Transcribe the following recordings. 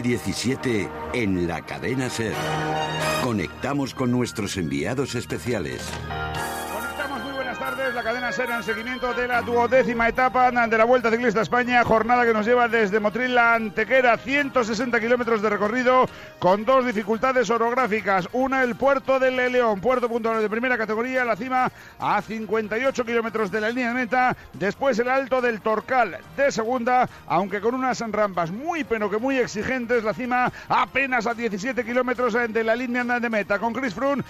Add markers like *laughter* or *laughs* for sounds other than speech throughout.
2017 en la cadena Ser. Conectamos con nuestros enviados especiales la cadena Ser en seguimiento de la duodécima etapa de la Vuelta Ciclista España, jornada que nos lleva desde Motril a Antequera, 160 kilómetros de recorrido con dos dificultades orográficas. Una, el puerto del León, puerto punto de primera categoría, la cima a 58 kilómetros de la línea de meta. Después el alto del Torcal de segunda, aunque con unas rampas muy pero que muy exigentes, la cima apenas a 17 kilómetros de la línea de meta. Con Chris Froome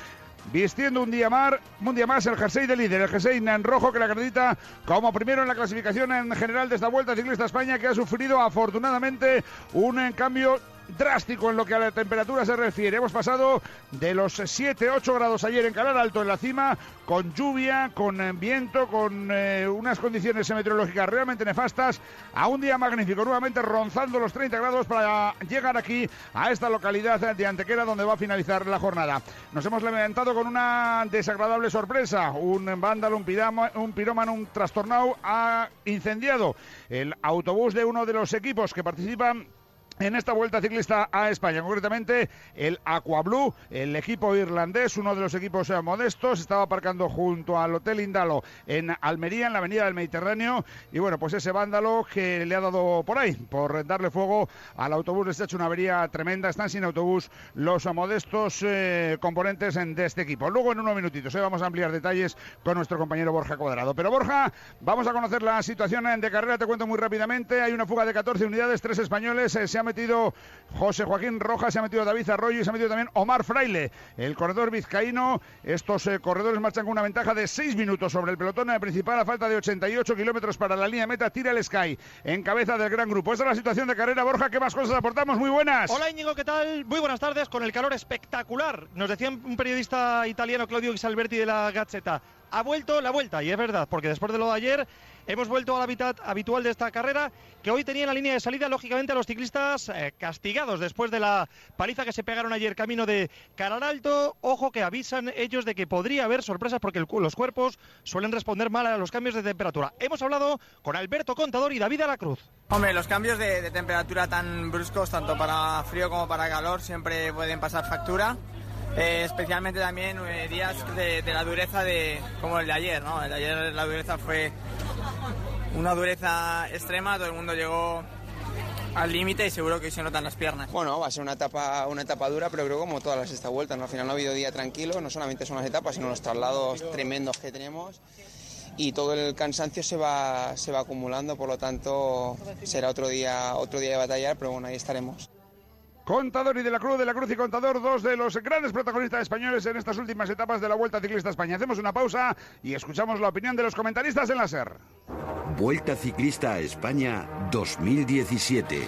vistiendo un día, más, un día más el jersey de líder, el jersey en rojo que le acredita como primero en la clasificación en general de esta Vuelta Ciclista España que ha sufrido afortunadamente un cambio drástico en lo que a la temperatura se refiere. Hemos pasado de los 7-8 grados ayer en Calar Alto en la cima, con lluvia, con eh, viento, con eh, unas condiciones meteorológicas realmente nefastas, a un día magnífico, nuevamente ronzando los 30 grados para llegar aquí a esta localidad de Antequera donde va a finalizar la jornada. Nos hemos levantado con una desagradable sorpresa. Un vándalo, un, un pirómano, un trastornado ha incendiado el autobús de uno de los equipos que participan en esta vuelta ciclista a España. Concretamente, el Aquablue, el equipo irlandés, uno de los equipos eh, modestos, estaba aparcando junto al Hotel Indalo en Almería, en la avenida del Mediterráneo. Y bueno, pues ese vándalo que le ha dado por ahí, por darle fuego al autobús, les ha hecho una avería tremenda. Están sin autobús los modestos eh, componentes de este equipo. Luego, en unos minutitos, eh, vamos a ampliar detalles con nuestro compañero Borja Cuadrado. Pero Borja, vamos a conocer la situación de carrera. Te cuento muy rápidamente. Hay una fuga de 14 unidades, tres españoles. se ha metido José Joaquín Rojas, se ha metido David Arroyo y se ha metido también Omar Fraile, el corredor vizcaíno. Estos eh, corredores marchan con una ventaja de 6 minutos sobre el pelotón principal a falta de 88 kilómetros para la línea meta. Tira el Sky en cabeza del gran grupo. Esta es la situación de carrera. Borja, ¿qué más cosas aportamos? Muy buenas. Hola Íñigo, ¿qué tal? Muy buenas tardes con el calor espectacular. Nos decía un periodista italiano, Claudio Gisalberti de la Gazzetta ha vuelto la vuelta, y es verdad, porque después de lo de ayer hemos vuelto al hábitat habitual de esta carrera, que hoy tenía en la línea de salida, lógicamente, a los ciclistas eh, castigados después de la paliza que se pegaron ayer camino de Cararalto. Ojo que avisan ellos de que podría haber sorpresas porque los cuerpos suelen responder mal a los cambios de temperatura. Hemos hablado con Alberto Contador y David Cruz. Hombre, los cambios de temperatura tan bruscos, tanto para frío como para calor, siempre pueden pasar factura. Eh, especialmente también eh, días de, la dureza de como el de ayer, ¿no? El de ayer la dureza fue una dureza extrema, todo el mundo llegó al límite y seguro que se notan las piernas. Bueno, va a ser una etapa, una etapa dura, pero creo como todas las esta vueltas, ¿no? al final no ha habido día tranquilo, no solamente son las etapas, sino los traslados tremendos que tenemos y todo el cansancio se va, se va acumulando, por lo tanto será otro día, otro día de batallar, pero bueno, ahí estaremos. Contador y de la Cruz, de la Cruz y Contador, dos de los grandes protagonistas españoles en estas últimas etapas de la Vuelta Ciclista España. Hacemos una pausa y escuchamos la opinión de los comentaristas en la SER. Vuelta Ciclista a España 2017.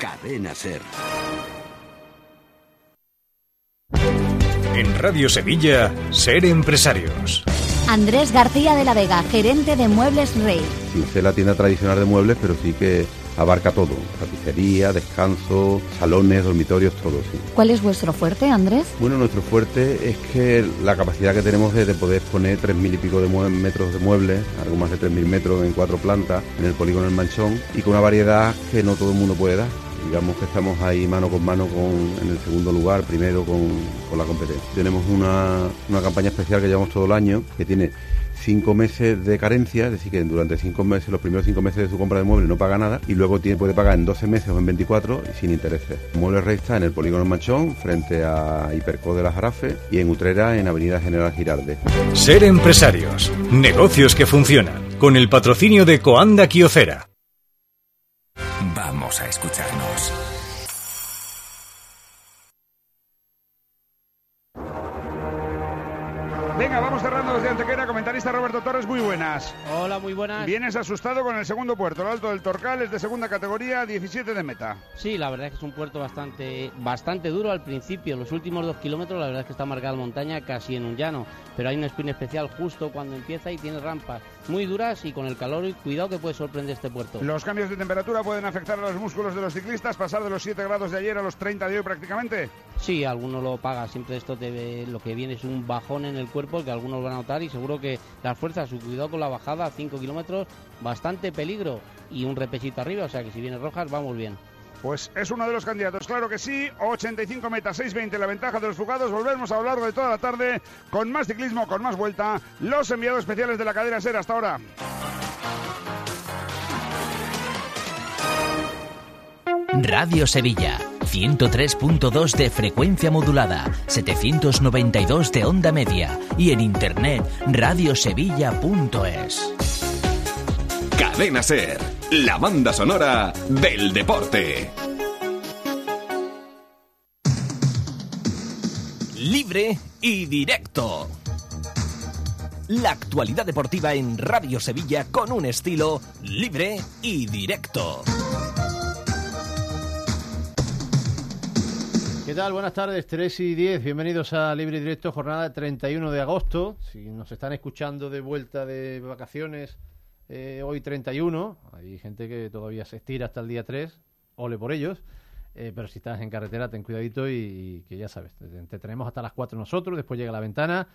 Cadena SER. En Radio Sevilla, Ser Empresarios. Andrés García de la Vega, gerente de Muebles Rey. Sí, es la tienda tradicional de muebles, pero sí que abarca todo, tapicería, descanso, salones, dormitorios, todo. Sí. ¿Cuál es vuestro fuerte, Andrés? Bueno, nuestro fuerte es que la capacidad que tenemos es de poder poner 3.000 y pico de metros de muebles, algo más de 3.000 metros en cuatro plantas, en el polígono del Manchón, y con una variedad que no todo el mundo puede dar digamos que estamos ahí mano con mano con, en el segundo lugar, primero con, con la competencia. Tenemos una, una, campaña especial que llevamos todo el año, que tiene cinco meses de carencia, es decir, que durante cinco meses, los primeros cinco meses de su compra de mueble no paga nada y luego tiene, puede pagar en 12 meses o en 24 sin intereses. Muebles Rey está en el Polígono Machón, frente a Hiperco de la Jarafe y en Utrera, en Avenida General Girarde. Ser empresarios, negocios que funcionan, con el patrocinio de Coanda Kiocera. Vamos a escucharnos. Venga, vamos cerrando desde Antequera. Comentarista Roberto Torres, muy buenas. Hola, muy buenas. Vienes asustado con el segundo puerto, el Alto del Torcal, es de segunda categoría, 17 de meta. Sí, la verdad es que es un puerto bastante, bastante duro al principio. Los últimos dos kilómetros, la verdad es que está marcada la montaña casi en un llano. Pero hay un spin especial justo cuando empieza y tiene rampas muy duras y con el calor y cuidado que puede sorprender este puerto. ¿Los cambios de temperatura pueden afectar a los músculos de los ciclistas? ¿Pasar de los 7 grados de ayer a los 30 de hoy prácticamente? Sí, alguno lo paga. Siempre esto te, lo que viene es un bajón en el cuerpo que algunos van a notar y seguro que las fuerzas, su cuidado con la bajada, 5 kilómetros, bastante peligro y un repechito arriba. O sea que si viene rojas, vamos bien. pues es uno de los candidatos. Claro que sí, 85 metas, 6.20 la ventaja de los fugados. Volvemos a lo largo de toda la tarde con más ciclismo, con más vuelta. Los enviados especiales de la cadena SER hasta ahora. Radio Sevilla, 103.2 de frecuencia modulada, 792 de onda media y en internet radiosevilla.es. Cadena Ser, la banda sonora del deporte. Libre y directo. La actualidad deportiva en Radio Sevilla con un estilo libre y directo. ¿Qué tal? Buenas tardes, 3 y 10. Bienvenidos a Libre y Directo, jornada 31 de agosto. Si nos están escuchando de vuelta de vacaciones, eh, hoy 31. Hay gente que todavía se estira hasta el día 3. Ole por ellos. Eh, pero si estás en carretera, ten cuidadito y, que ya sabes, te, tenemos hasta las 4 nosotros. Después llega la ventana.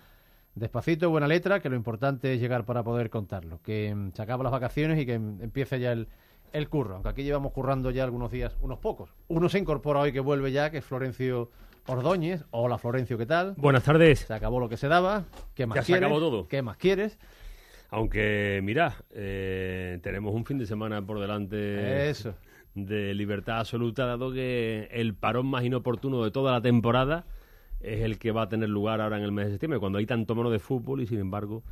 Despacito, buena letra, que lo importante es llegar para poder contarlo. Que mm, se acaban las vacaciones y que mm, empiece ya el, el curro, aunque aquí llevamos currando ya algunos días, unos pocos. Uno se incorpora hoy que vuelve ya, que es Florencio Ordóñez. Hola Florencio, ¿qué tal? Buenas tardes. Se acabó lo que se daba. ¿Qué más ya quieres? se acabó todo. ¿Qué más quieres? Aunque, mira, eh, tenemos un fin de semana por delante Eso. de libertad absoluta, dado que el parón más inoportuno de toda la temporada es el que va a tener lugar ahora en el mes de septiembre, cuando hay tanto mono de fútbol y sin embargo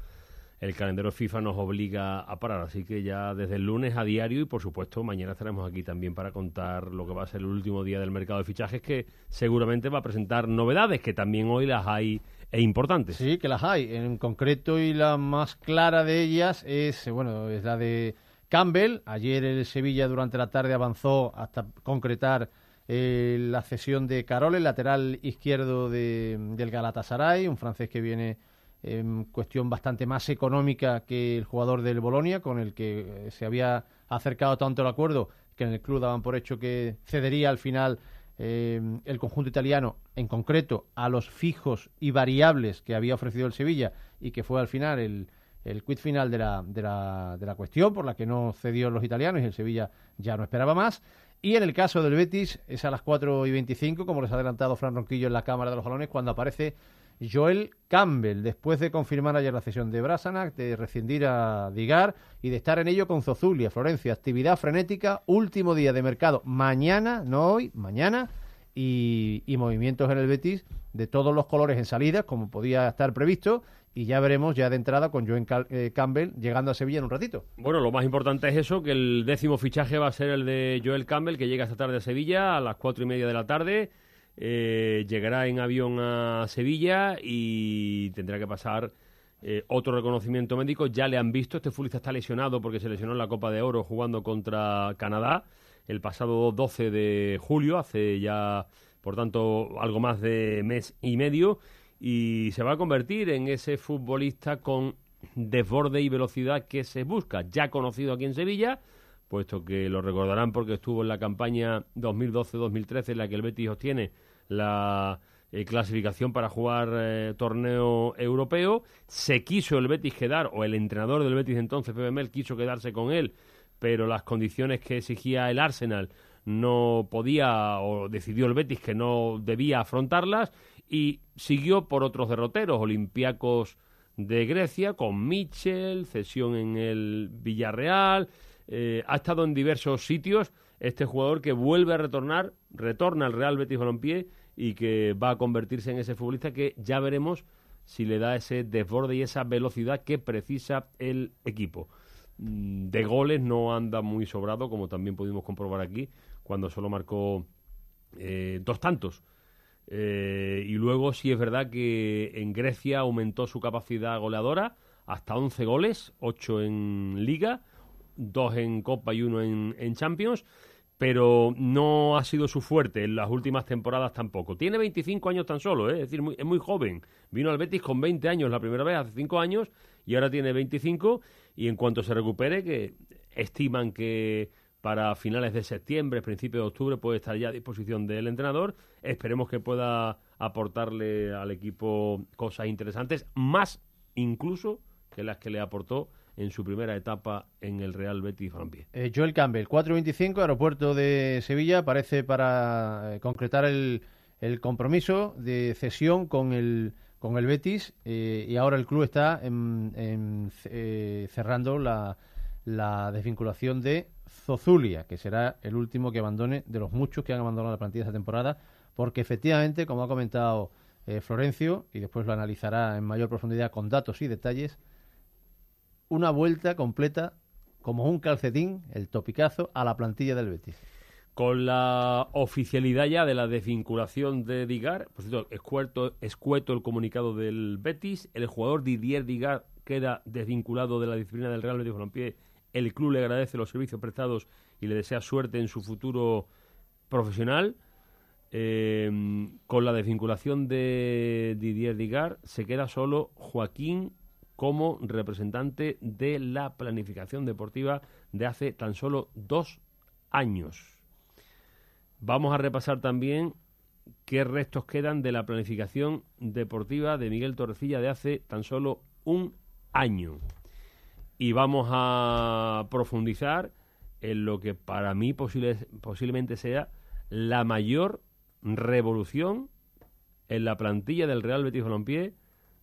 el calendario FIFA nos obliga a parar. Así que ya desde el lunes a diario y por supuesto mañana estaremos aquí también para contar lo que va a ser el último día del mercado de fichajes que seguramente va a presentar novedades que también hoy las hay e importantes. Sí, que las hay. En concreto y la más clara de ellas es, bueno, es la de Campbell. Ayer el Sevilla durante la tarde avanzó hasta concretar eh, la cesión de Carole, lateral izquierdo de, del Galatasaray, un francés que viene en cuestión bastante más económica que el jugador del Bolonia, con el que eh, se había acercado tanto el acuerdo que en el club daban por hecho que cedería al final eh, el conjunto italiano, en concreto a los fijos y variables que había ofrecido el Sevilla y que fue al final el, el quid final de la, de, la, de la cuestión por la que no cedió los italianos y el Sevilla ya no esperaba más. Y en el caso del Betis es a las 4 y 25, como les ha adelantado Fran Ronquillo en la Cámara de los Balones, cuando aparece Joel Campbell, después de confirmar ayer la cesión de Brasanac, de rescindir a Digar y de estar en ello con Zozulia, Florencia. Actividad frenética, último día de mercado mañana, no hoy, mañana, y, movimientos en el Betis de todos los colores en salida, como podía estar previsto, y ya veremos ya de entrada con Joel eh, Campbell llegando a Sevilla en un ratito. Bueno, lo más importante es eso, que el décimo fichaje va a ser el de Joel Campbell, que llega esta tarde a Sevilla a las cuatro y media de la tarde eh, llegará en avión a Sevilla y tendrá que pasar eh, otro reconocimiento médico. Ya le han visto, este futbolista está lesionado porque se lesionó en la Copa de Oro jugando contra Canadá el pasado 12 de julio, hace ya, por tanto, algo más de mes y medio, y se va a convertir en ese futbolista con desborde y velocidad que se busca, ya conocido aquí en Sevilla, puesto que lo recordarán porque estuvo en la campaña 2012-2013 en la que el Betis obtiene la eh, clasificación para jugar eh, torneo europeo. Se quiso el Betis quedar, o el entrenador del Betis entonces, Pepe Mel, quiso quedarse con él, pero las condiciones que exigía el Arsenal no podía, o decidió el Betis que no debía afrontarlas, y siguió por otros derroteros, Olympiacos de Grecia, con Michel, cesión en el Villarreal, eh, ha estado en diversos sitios este jugador que vuelve a retornar, retorna al Real Betis Balompié y que va a convertirse en ese futbolista que ya veremos si le da ese desborde y esa velocidad que precisa el equipo. Mm, de goles no anda muy sobrado, como también pudimos comprobar aquí, cuando solo marcó eh, dos tantos. Eh, y luego sí es verdad que en Grecia aumentó su capacidad goleadora hasta 11 goles, 8 en liga, 2 en Copa y 1 en, en Champions pero no ha sido su fuerte en las últimas temporadas tampoco. Tiene 25 años tan solo, ¿eh? es decir, es muy joven. Vino al Betis con 20 años la primera vez, hace 5 años, y ahora tiene 25, y en cuanto se recupere, que estiman que para finales de septiembre, principios de octubre, puede estar ya a disposición del entrenador. Esperemos que pueda aportarle al equipo cosas interesantes, más incluso que las que le aportó en su primera etapa en el Real Betis Balompié. Eh, Joel Campbell, 4.25, aeropuerto de Sevilla, parece para eh, concretar el, el, compromiso de cesión con el, con el Betis eh, y ahora el club está en, en, cerrando la, la desvinculación de Zozulia, que será el último que abandone de los muchos que han abandonado la plantilla esta temporada, porque efectivamente, como ha comentado Florencio, y después lo analizará en mayor profundidad con datos y detalles, una vuelta completa como un calcetín, el topicazo, a la plantilla del Betis. Con la oficialidad ya de la desvinculación de Digar, por cierto, escueto, escueto el comunicado del Betis, el jugador Didier Digar queda desvinculado de la disciplina del Real Betis Balompié, el club le agradece los servicios prestados y le desea suerte en su futuro profesional. Eh, con la desvinculación de Didier Digar se queda solo Joaquín como representante de la planificación deportiva de hace tan solo dos años. Vamos a repasar también qué restos quedan de la planificación deportiva de Miguel Torrecilla de hace tan solo un año. Y vamos a profundizar en lo que para mí posible, posiblemente sea la mayor revolución en la plantilla del Real Betis Balompié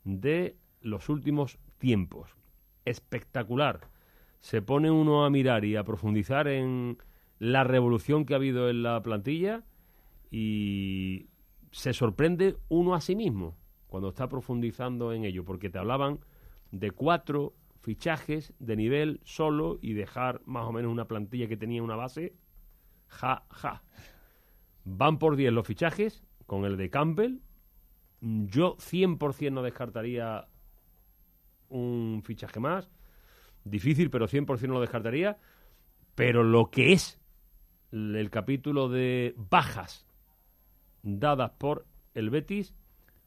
de los últimos tiempos. Espectacular. Se pone uno a mirar y a profundizar en la revolución que ha habido en la plantilla y se sorprende uno a sí mismo cuando está profundizando en ello, porque te hablaban de cuatro fichajes de nivel solo y dejar más o menos una plantilla que tenía una base. Ja, ja. Van por 10 los fichajes, con el de Campbell. Yo 100% no descartaría un fichaje más. Difícil, pero 100% no lo descartaría. Pero lo que es el capítulo de bajas dadas por el Betis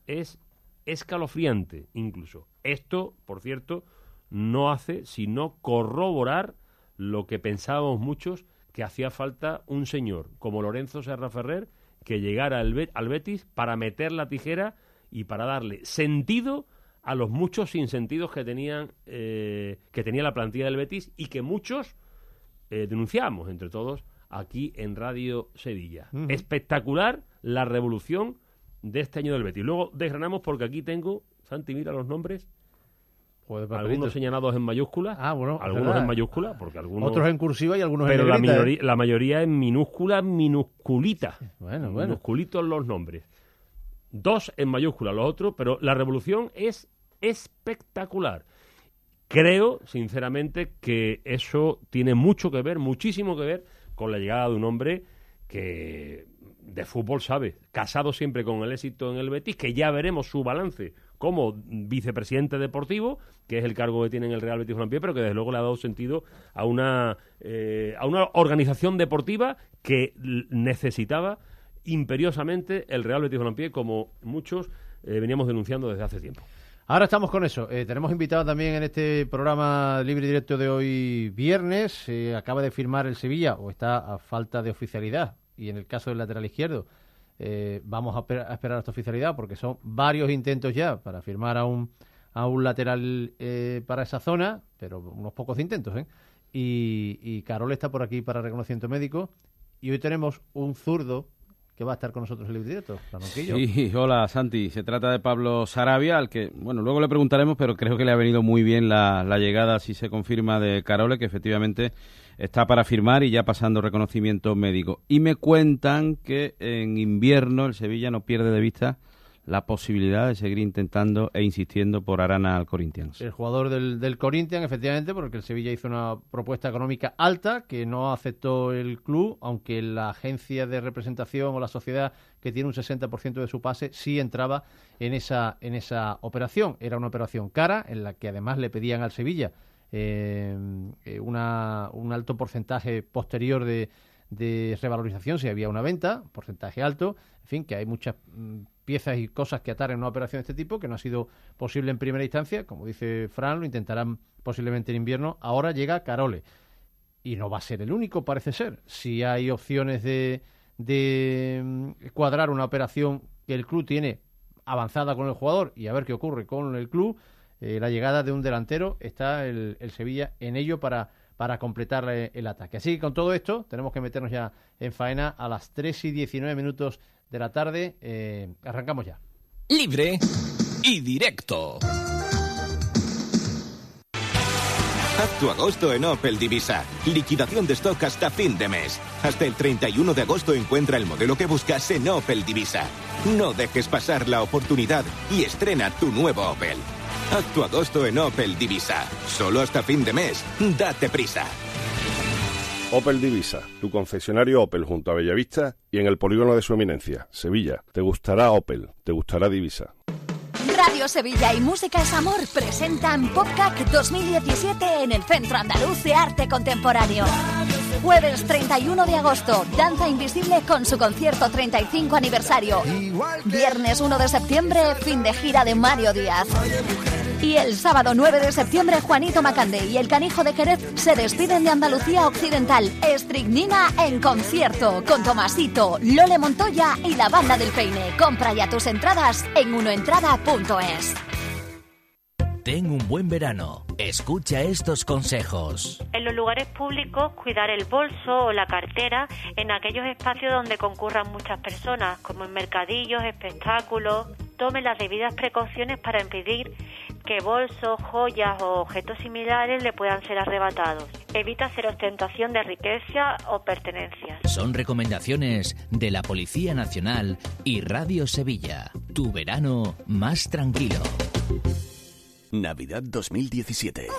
es escalofriante incluso. Esto, por cierto, no hace sino corroborar lo que pensábamos muchos que hacía falta un señor como Lorenzo Serra Ferrer que llegara al, al Betis para meter la tijera y para darle sentido a los muchos sinsentidos que tenían eh, que tenía la plantilla del Betis y que muchos eh, denunciamos entre todos aquí en Radio Sevilla. Uh -huh. Espectacular la revolución de este año del Betis. Luego desgranamos porque aquí tengo, Santi, mira los nombres. algunos señalados en mayúscula, ah, bueno, algunos en mayúscula, porque algunos otros en cursiva y algunos pero en la, negrita, minoría, ¿eh? la mayoría en minúscula, minusculita. Bueno, bueno. Minusculitos los nombres. Dos en mayúscula, los otros, pero la revolución es espectacular. Creo, sinceramente, que eso tiene mucho que ver, muchísimo que ver con la llegada de un hombre que de fútbol sabe, casado siempre con el éxito en el Betis, que ya veremos su balance como vicepresidente deportivo, que es el cargo que tiene en el Real Betis Balompié, pero que desde luego le ha dado sentido a una, eh, a una organización deportiva que necesitaba imperiosamente el Real Betis Balompié, como muchos eh, veníamos denunciando desde hace tiempo. Ahora estamos con eso. Eh, tenemos invitado también en este programa libre y directo de hoy viernes. Eh, acaba de firmar el Sevilla, o está a falta de oficialidad. Y en el caso del lateral izquierdo, vamos a, a, esperar esta oficialidad porque son varios intentos ya para firmar a un, a un lateral para esa zona, pero unos pocos intentos. Y, y Carol está por aquí para reconocimiento médico. Y hoy tenemos un zurdo que va a estar con nosotros en el directo, Sí, hola Santi, se trata de Pablo Sarabia, al que, bueno, luego le preguntaremos, pero creo que le ha venido muy bien la, la llegada, si se confirma, de Carole, que efectivamente está para firmar y ya pasando reconocimiento médico. Y me cuentan que en invierno el Sevilla no pierde de vista la posibilidad de seguir intentando e insistiendo por Arana al Corinthians. El jugador del, del Corinthians, efectivamente, porque el Sevilla hizo una propuesta económica alta que no aceptó el club, aunque la agencia de representación o la sociedad que tiene un 60% de su pase sí entraba en esa, en esa operación. Era una operación cara en la que además le pedían al Sevilla eh, una, un alto porcentaje posterior de, de revalorización si había una venta, porcentaje alto, en fin, que hay muchas piezas y cosas que atar en una operación de este tipo que no ha sido posible en primera instancia, como dice Fran, lo intentarán posiblemente en invierno. Ahora llega Carole y no va a ser el único, parece ser. Si hay opciones de, de cuadrar una operación que el club tiene avanzada con el jugador y a ver qué ocurre con el club, eh, la llegada de un delantero. Está el, el Sevilla en ello para, para completar eh, el ataque. Así que con todo esto tenemos que meternos ya en faena a las 3 y 19 minutos de la tarde. Eh, arrancamos ya. Libre y directo. Haz agosto en Opel Divisa. Liquidación de stock hasta fin de mes. Hasta el 31 de agosto encuentra el modelo que buscas en Opel Divisa. No dejes pasar la oportunidad y estrena tu nuevo Opel. Haz agosto en Opel Divisa. Solo hasta fin de mes. Date prisa. Opel Divisa, tu concesionario Opel junto a Bellavista y en el polígono de su eminencia, Sevilla. Te gustará Opel, te gustará Divisa. Radio Sevilla y Música es Amor presentan PopCac 2017 en el Centro Andaluz de Arte Contemporáneo. Jueves 31 de agosto, Danza Invisible con su concierto 35 aniversario. Viernes 1 de septiembre, fin de gira de Mario Díaz. Y el sábado 9 de septiembre, Juanito Macande y el Canijo de Jerez se despiden de Andalucía Occidental. Estricnina en concierto con Tomasito, Lole Montoya y la banda del Peine. Compra ya tus entradas en unoentrada.es. Ten un buen verano. Escucha estos consejos. En los lugares públicos, cuidar el bolso o la cartera en aquellos espacios donde concurran muchas personas, como en mercadillos, espectáculos. Tome las debidas precauciones para impedir que bolsos, joyas o objetos similares le puedan ser arrebatados. Evita hacer ostentación de riqueza o pertenencias. Son recomendaciones de la Policía Nacional y Radio Sevilla. Tu verano más tranquilo. Navidad 2017. Un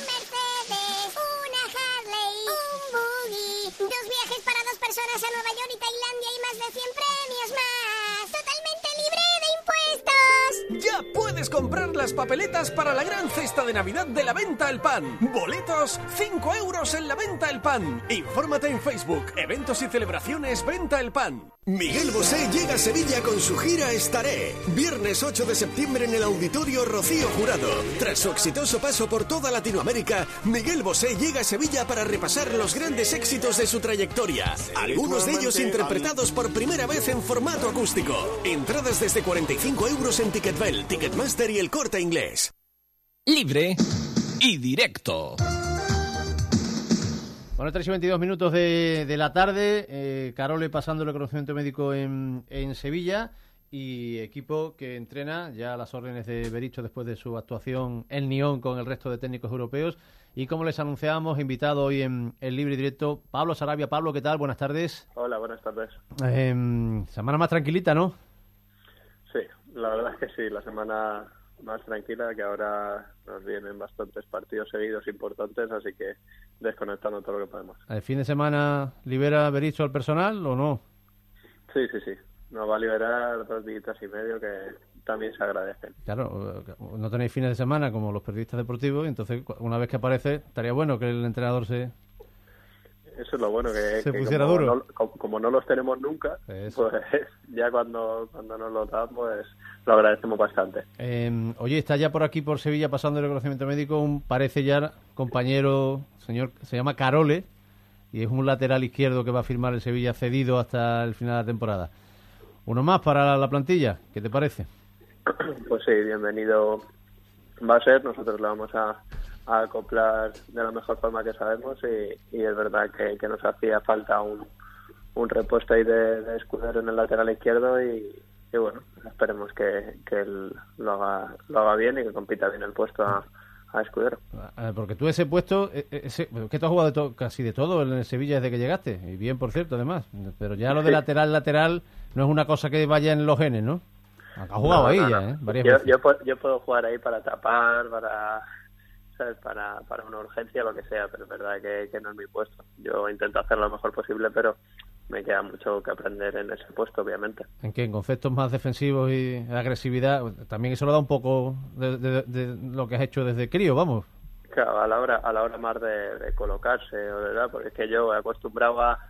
Mercedes, una Harley, un buggy, dos viajes para dos personas a Nueva York y Tailandia y más de 100 premios más. Totalmente libre de impuestos. Ya puedes comprar las papeletas para la gran cesta de Navidad de la Venta El Pan. Boletos, 5 euros en la Venta El Pan. Infórmate en Facebook, eventos y celebraciones Venta El Pan. Miguel Bosé llega a Sevilla con su gira Estaré. Viernes 8 de septiembre en el Auditorio Rocío Jurado. Tras su exitoso paso por toda Latinoamérica, Miguel Bosé llega a Sevilla para repasar los grandes éxitos de su trayectoria. Algunos de ellos interpretados por primera vez en formato acústico. Entradas desde 45 euros en Ticketbell, Ticketmaster y el corte inglés. Libre y directo. Bueno, 3 y 22 minutos de, de la tarde, eh, Carole pasando el reconocimiento médico en, en, Sevilla y equipo que entrena ya a las órdenes de Bericho después de su actuación en Nyon con el resto de técnicos europeos. Y como les anunciábamos, invitado hoy en el libre y directo Pablo Sarabia. Pablo, ¿qué tal? Buenas tardes. Hola, buenas tardes. Eh, semana más tranquilita, ¿no? La verdad es que sí, la semana más tranquila que ahora nos vienen bastantes partidos seguidos importantes, así que desconectando todo lo que podemos. ¿El fin de semana libera Bericho al personal o no? Sí, sí, sí. Nos va a liberar dos días y medio que también se agradecen. Claro, no tenéis fines de semana como los periodistas deportivos, entonces una vez que aparece estaría bueno que el entrenador se... Eso es lo bueno, que, se que pusiera como, duro. No, como, como, no los tenemos nunca, Eso. pues *laughs* ya cuando, cuando nos lo dan, pues lo agradecemos bastante. Eh, oye, está ya por aquí, por Sevilla, pasando el reconocimiento médico, un parece ya compañero, señor, se llama Carole, y es un lateral izquierdo que va a firmar el Sevilla cedido hasta el final de la temporada. Uno más para la, la plantilla, ¿qué te parece? *clears throat* Pues sí, bienvenido va a ser, nosotros le vamos a, a acoplar de la mejor forma que sabemos y, y es verdad que, que, nos hacía falta un, un repuesto ahí de, de, escudero en el lateral izquierdo y, y bueno, esperemos que, que él lo haga, lo haga bien y que compita bien el puesto a, a escudero. Porque tú ese puesto, e, ese, que tú has jugado de to, casi de todo en el Sevilla desde que llegaste, y bien por cierto además, pero ya lo de lateral, lateral no es una cosa que vaya en los genes, ¿no? Has jugado no, ahí no, ya, no. ¿eh? Varias yo, veces. yo, puedo, yo puedo jugar ahí para tapar, para ¿sabes? Para, para una urgencia, lo que sea, pero es verdad que, no es mi puesto. Yo intento hacer lo mejor posible, pero me queda mucho que aprender en ese puesto, obviamente. ¿En qué? ¿En conceptos más defensivos y agresividad? También eso lo da un poco de, de lo que has hecho desde crío, vamos. Claro, a la hora, a la hora más de, de colocarse, ¿verdad? Porque es que yo he acostumbrado a,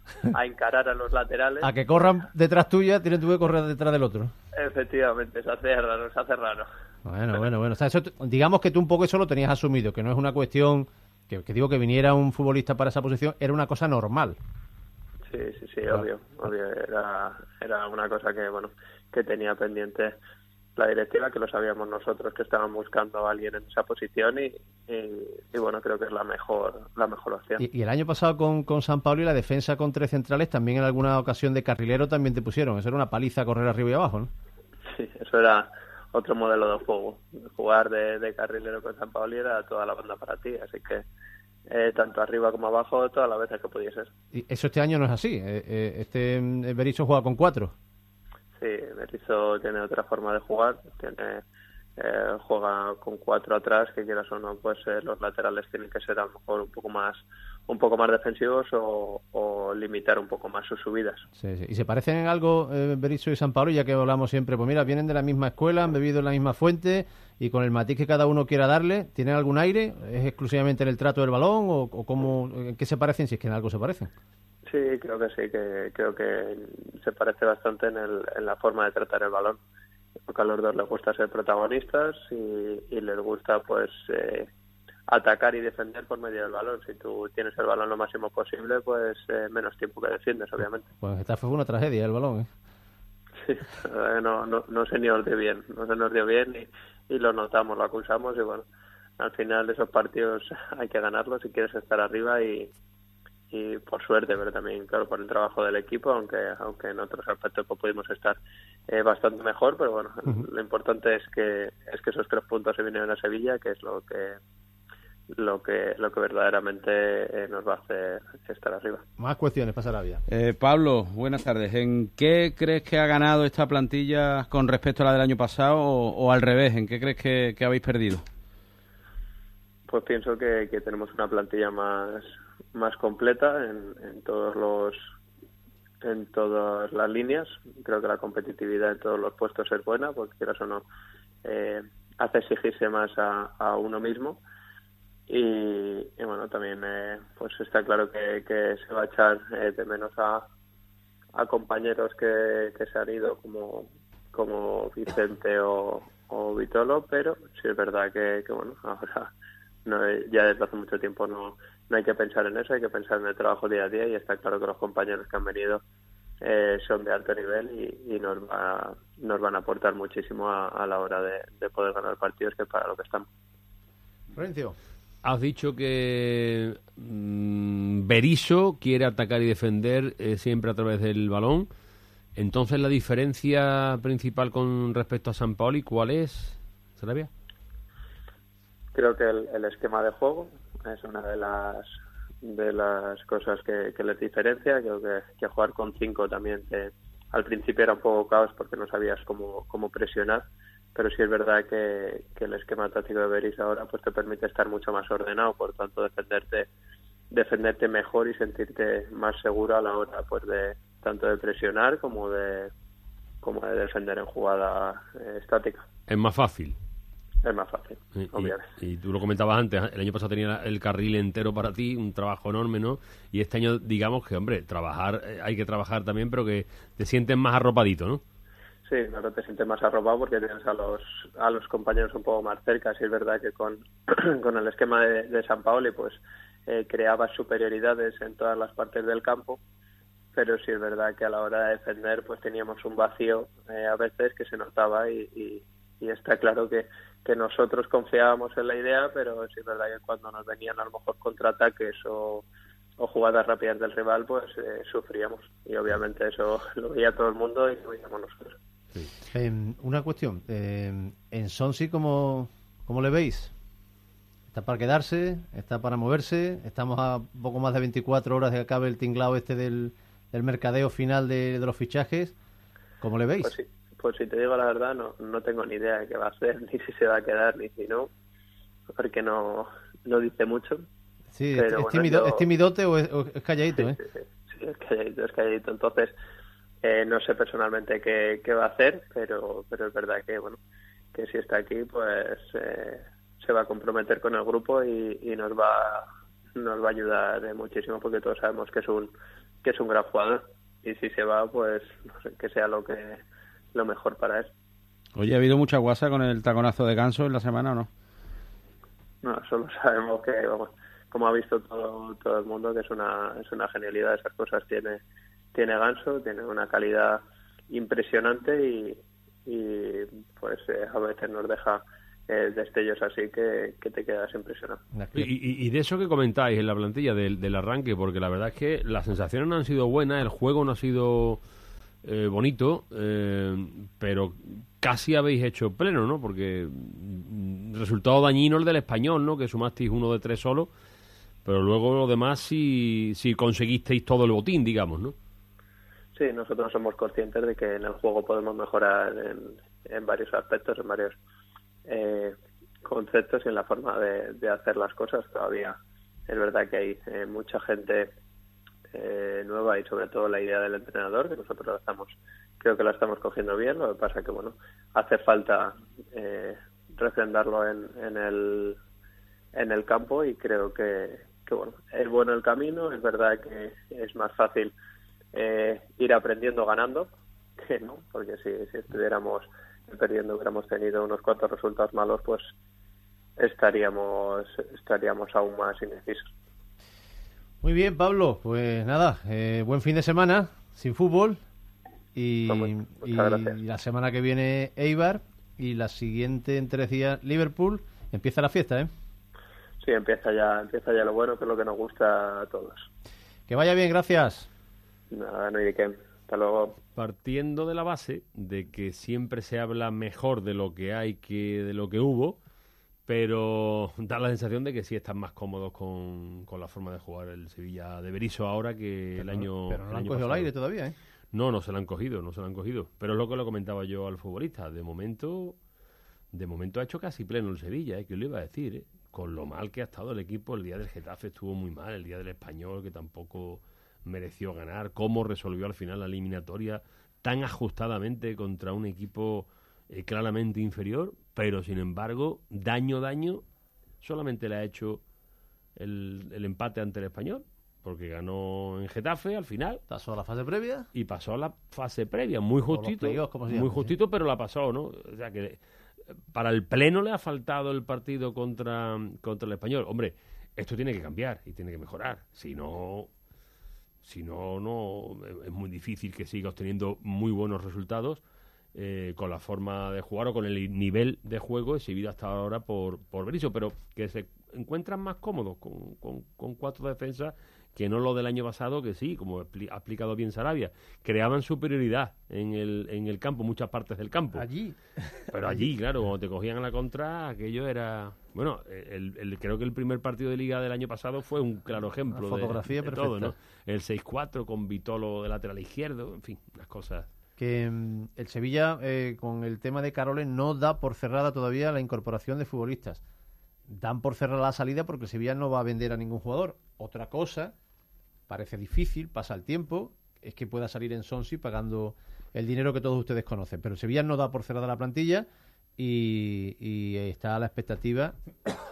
encarar a los laterales. A que corran detrás tuya, tienen tú que correr detrás del otro. Efectivamente, se hace raro, se hace raro. Bueno, bueno, bueno. O sea, eso, digamos que tú un poco eso lo tenías asumido, que no es una cuestión, que, que digo que viniera un futbolista para esa posición, era una cosa normal. Sí, sí, sí, claro. obvio, obvio. Era, era una cosa que, bueno, que tenía pendiente la directiva que lo sabíamos nosotros que estaban buscando a alguien en esa posición y, y, bueno creo que es la mejor la mejor opción. Y, el año pasado con, con San Pablo y la defensa con tres centrales también en alguna ocasión de carrilero también te pusieron. Eso era una paliza correr arriba y abajo ¿no? sí eso era otro modelo de juego. Jugar de, de carrilero con San Pablo era toda la banda para ti así que eh, tanto arriba como abajo todas las veces que pudieses. Y eso este año no es así. Eh, eh, este Berizzo juega con cuatro Sí, Berizzo tiene otra forma de jugar, tiene eh, juega con cuatro atrás, que quieras o no, pues eh, los laterales tienen que ser a lo mejor un poco más un poco más defensivos o, limitar un poco más sus subidas. Sí, sí. ¿Y se parecen en algo eh, Berizzo y San Pablo, ya que hablamos siempre? Pues mira, vienen de la misma escuela, han bebido en la misma fuente y con el matiz que cada uno quiera darle, ¿tienen algún aire? ¿Es exclusivamente en el trato del balón o, o cómo, en qué se parecen, si es que en algo se parecen? Sí, creo que sí, que creo que se parece bastante en, el, en la forma de tratar el balón. Porque a los dos les gusta ser protagonistas y, y les gusta pues eh, atacar y defender por medio del balón. Si tú tienes el balón lo máximo posible, pues eh, menos tiempo que defiendes, obviamente. Pues esta fue una tragedia el balón, ¿eh? Sí, no, no, no se nos dio bien, no se nos dio bien y, y lo notamos, lo acusamos y bueno, al final esos partidos *laughs* hay que ganarlos si quieres estar arriba y, y por suerte, pero también, claro, por el trabajo del equipo, aunque aunque en otros aspectos pues, pudimos estar eh, bastante mejor, pero bueno, lo importante es que es que esos tres puntos se vienen a Sevilla, que es lo que lo que lo que verdaderamente eh, nos va a hacer estar arriba. Más cuestiones para Sarabia. Eh, Pablo, buenas tardes. ¿En qué crees que ha ganado esta plantilla con respecto a la del año pasado o, al revés? ¿En qué crees que, que habéis perdido? Pues pienso que, que tenemos una plantilla más más completa en, en todos los en todas las líneas. Creo que la competitividad en todos los puestos es buena, porque quieras o no, eh, hace exigirse más a, uno mismo. Y, bueno, también eh, pues está claro que, que, se va a echar eh, de menos a, a compañeros que, que se han ido como, como Vicente o, o Vitolo, pero sí es verdad que, que bueno, ahora no, ya desde hace mucho tiempo no, no hay que pensar en eso, hay que pensar en el trabajo día a día y está claro que los compañeros que han venido eh, son de alto nivel y, nos, va, nos van a aportar muchísimo a, la hora de, poder ganar partidos, que es para lo que estamos. Florencio. Has dicho que mmm, Berizzo quiere atacar y defender eh, siempre a través del balón. Entonces, la diferencia principal con respecto a San Paoli, ¿cuál es, Sarabia? Creo que el, esquema de juego es una de las de las cosas que, les diferencia. Creo que, que, jugar con cinco también al principio era un poco caos porque no sabías cómo, cómo presionar, pero sí es verdad que, el esquema táctico de Beris ahora pues te permite estar mucho más ordenado, por tanto defenderte defenderte mejor y sentirte más seguro a la hora pues de tanto de presionar como de como de defender en jugada eh, estática. Es más fácil es más fácil, obviamente. Y, tú lo comentabas antes, el año pasado tenía el carril entero para ti, un trabajo enorme, ¿no? Y este año, digamos que, hombre, trabajar, eh, hay que trabajar también, pero que te sientes más arropadito, ¿no? Sí, claro, te sientes más arropado porque tienes a los, a los compañeros un poco más cerca. Sí es verdad que con, *clears throat* con el esquema de, San Paoli, pues eh, creabas superioridades en todas las partes del campo, pero sí es verdad que a la hora de defender, pues teníamos un vacío eh, a veces que se notaba y, y está claro que que nosotros confiábamos en la idea, pero sí es verdad que cuando nos venían a lo mejor contraataques o, o jugadas rápidas del rival, pues eh, sufríamos. Y obviamente eso *laughs* lo veía todo el mundo y lo veíamos nosotros. Em, una cuestión, eh, en Sonsi, ¿cómo, ¿cómo le veis? ¿Está para quedarse? ¿Está para moverse? Estamos a poco más de 24 horas de que acabe el tinglado este del, del mercadeo final de, de los fichajes. ¿Cómo le veis? Pues sí pues si te digo la verdad, no, no tengo ni idea de qué va a hacer, *laughs* ni si se va a quedar, ni si no, porque no, no dice mucho. Sí, es, ¿es timidote o es, calladito, sí, ¿eh? Sí, sí, es calladito, es calladito. Entonces, eh, no sé personalmente qué, qué va a hacer, pero, pero es verdad que, bueno, que si está aquí, pues eh, se va a comprometer con el grupo y, y nos va nos va a ayudar muchísimo porque todos sabemos que es un que es un gran jugador y si se va pues no sé que sea lo que lo mejor para él. Oye, ¿ha habido mucha guasa con el taconazo de ganso en la semana o no? No, solo *laughs* sabemos que, vamos, como ha visto todo, todo el mundo, que es una, es una genialidad. Esas cosas tiene, tiene ganso, tiene una calidad impresionante y, y pues eh, a veces nos deja eh, destellos así que, que te quedas impresionado. Y, y- y de eso que comentáis en la plantilla del, del arranque, porque la verdad es que las sensaciones no han sido buenas, el juego no ha sido eh, bonito, eh, pero casi habéis hecho pleno, ¿no? Porque mm, resultado dañino el del español, ¿no? Que sumasteis uno de tres solo, pero luego lo demás sí, sí conseguisteis todo el botín, digamos, ¿no? Sí, nosotros somos conscientes de que en el juego podemos mejorar en, varios aspectos, en varios eh, conceptos y en la forma de, de hacer las cosas. Todavía es verdad que hay eh, mucha gente eh, nueva y sobre todo la idea del entrenador, que nosotros la estamos, creo que la estamos cogiendo bien. Lo que pasa que, bueno, hace falta eh, refrendarlo en, en el en el campo y creo que, que bueno es bueno el camino es verdad que es más fácil eh, ir aprendiendo ganando que no porque si, si estuviéramos perdiendo hubiéramos tenido unos cuantos resultados malos pues estaríamos estaríamos aún más indecisos Muy bien, Pablo. Pues nada, eh, buen fin de semana sin fútbol. Y, la semana que viene Eibar. Y la siguiente en tres días Liverpool. Empieza la fiesta, ¿eh? sí empieza ya empieza ya lo bueno que es lo que nos gusta a todos Que vaya bien, gracias. nada no hay de qué hasta luego partiendo de la base de que siempre se habla mejor de lo que hay que de lo que hubo, pero da la sensación de que sí están más cómodos con, con la forma de jugar el Sevilla de Berizzo ahora que el año Pero no lo han cogido al aire todavía, ¿eh? No, no se la han cogido, no se la han cogido. Pero es lo que le comentaba yo al futbolista. De momento, de momento ha hecho casi pleno el Sevilla, ¿eh? que lo iba a decir, ¿eh? Con lo mal que ha estado el equipo, el día del Getafe estuvo muy mal, el día del Español, que tampoco mereció ganar. Cómo resolvió al final la eliminatoria tan ajustadamente contra un equipo eh, claramente inferior, pero sin embargo, daño, daño, solamente le ha hecho el, el empate ante el Español, porque ganó en Getafe al final. Pasó a la fase previa. Y pasó a la fase previa, muy justito. como muy justito, pero la pasó, ¿no? O sea que para el pleno le ha faltado el partido contra, contra el español. Hombre, esto tiene que cambiar y tiene que mejorar. Si no, si no, no es muy difícil que siga obteniendo muy buenos resultados eh, con la forma de jugar o con el nivel de juego exhibido hasta ahora por, por Berizzo, pero que se encuentran más cómodos con, con, con cuatro defensas que no lo del año pasado, que sí, como ha explicado bien Sarabia, creaban superioridad en el, en el campo, muchas partes del campo. Allí. Pero allí, claro, cuando te cogían a la contra, aquello era... Bueno, el, el- creo que el primer partido de liga del año pasado fue un claro ejemplo de- fotografía de, todo, ¿no? perfecta. El 6-4 con Vitolo de lateral izquierdo, en fin, las cosas... que mm, el Sevilla, eh, con el tema de Caroles, no da por cerrada todavía la incorporación de futbolistas. Dan por cerrada la salida porque el Sevilla no va a vender a ningún jugador. Otra cosa, parece difícil, pasa el tiempo, es que pueda salir en Sonsi pagando el dinero que todos ustedes conocen. Pero el Sevilla no da por cerrada la plantilla y, está la expectativa,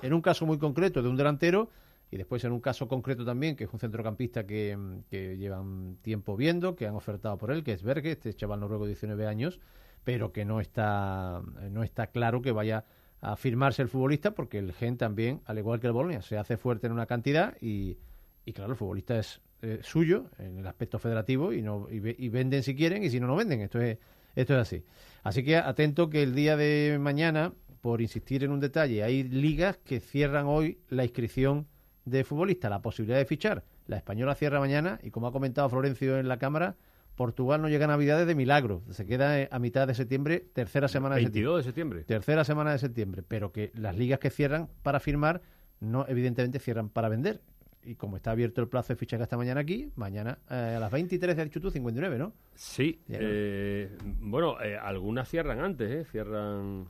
en un caso muy concreto, de un delantero y después en un caso concreto también, que es un centrocampista que, mm, que llevan tiempo viendo, que han ofertado por él, que es Berge, este chaval noruego de 19 años, pero que no está, no está claro que vaya a firmarse el futbolista, porque el Gen también, al igual que el Bolonia, se hace fuerte en una cantidad y, y claro, el futbolista es eh, suyo en el aspecto federativo y, no, y, y venden si quieren y si no, no venden. Esto es, esto es así. Así que atento que el día de mañana, por insistir en un detalle, hay ligas que cierran hoy la inscripción de futbolista, la posibilidad de fichar. La española cierra mañana y como ha comentado Florencio en la Cámara, Portugal no llega a Navidades de milagro. Se queda eh, a mitad de septiembre, tercera semana de 22 de septiembre. septiembre. Tercera semana de septiembre. Pero que las ligas que cierran para firmar, no evidentemente cierran para vender. Y como está abierto el plazo de fichaje hasta mañana aquí, mañana eh, a las 23 del Chutu 59, ¿no? Sí, eh, bueno, eh, algunas cierran antes, ¿eh? Cierran,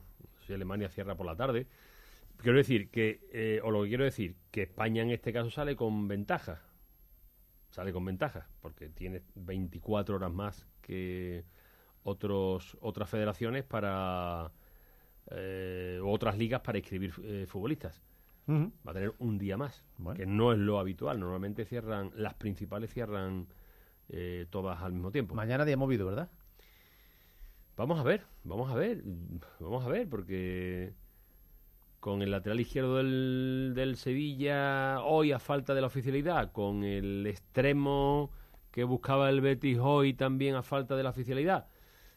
si Alemania cierra por la tarde. Quiero decir que, eh, o lo que quiero decir, que España en este caso sale con ventaja. Sale con ventaja, porque tiene 24 horas más que otros otras federaciones para. eh, otras ligas para inscribir eh, futbolistas. Va a tener un día más, que no es lo habitual. Normalmente cierran, las principales cierran eh, todas al mismo tiempo. Mañana día movido, ¿verdad? Vamos a ver, vamos a ver, vamos a ver, porque con el lateral izquierdo del, del Sevilla hoy a falta de la oficialidad, con el extremo que buscaba el Betis hoy también a falta de la oficialidad,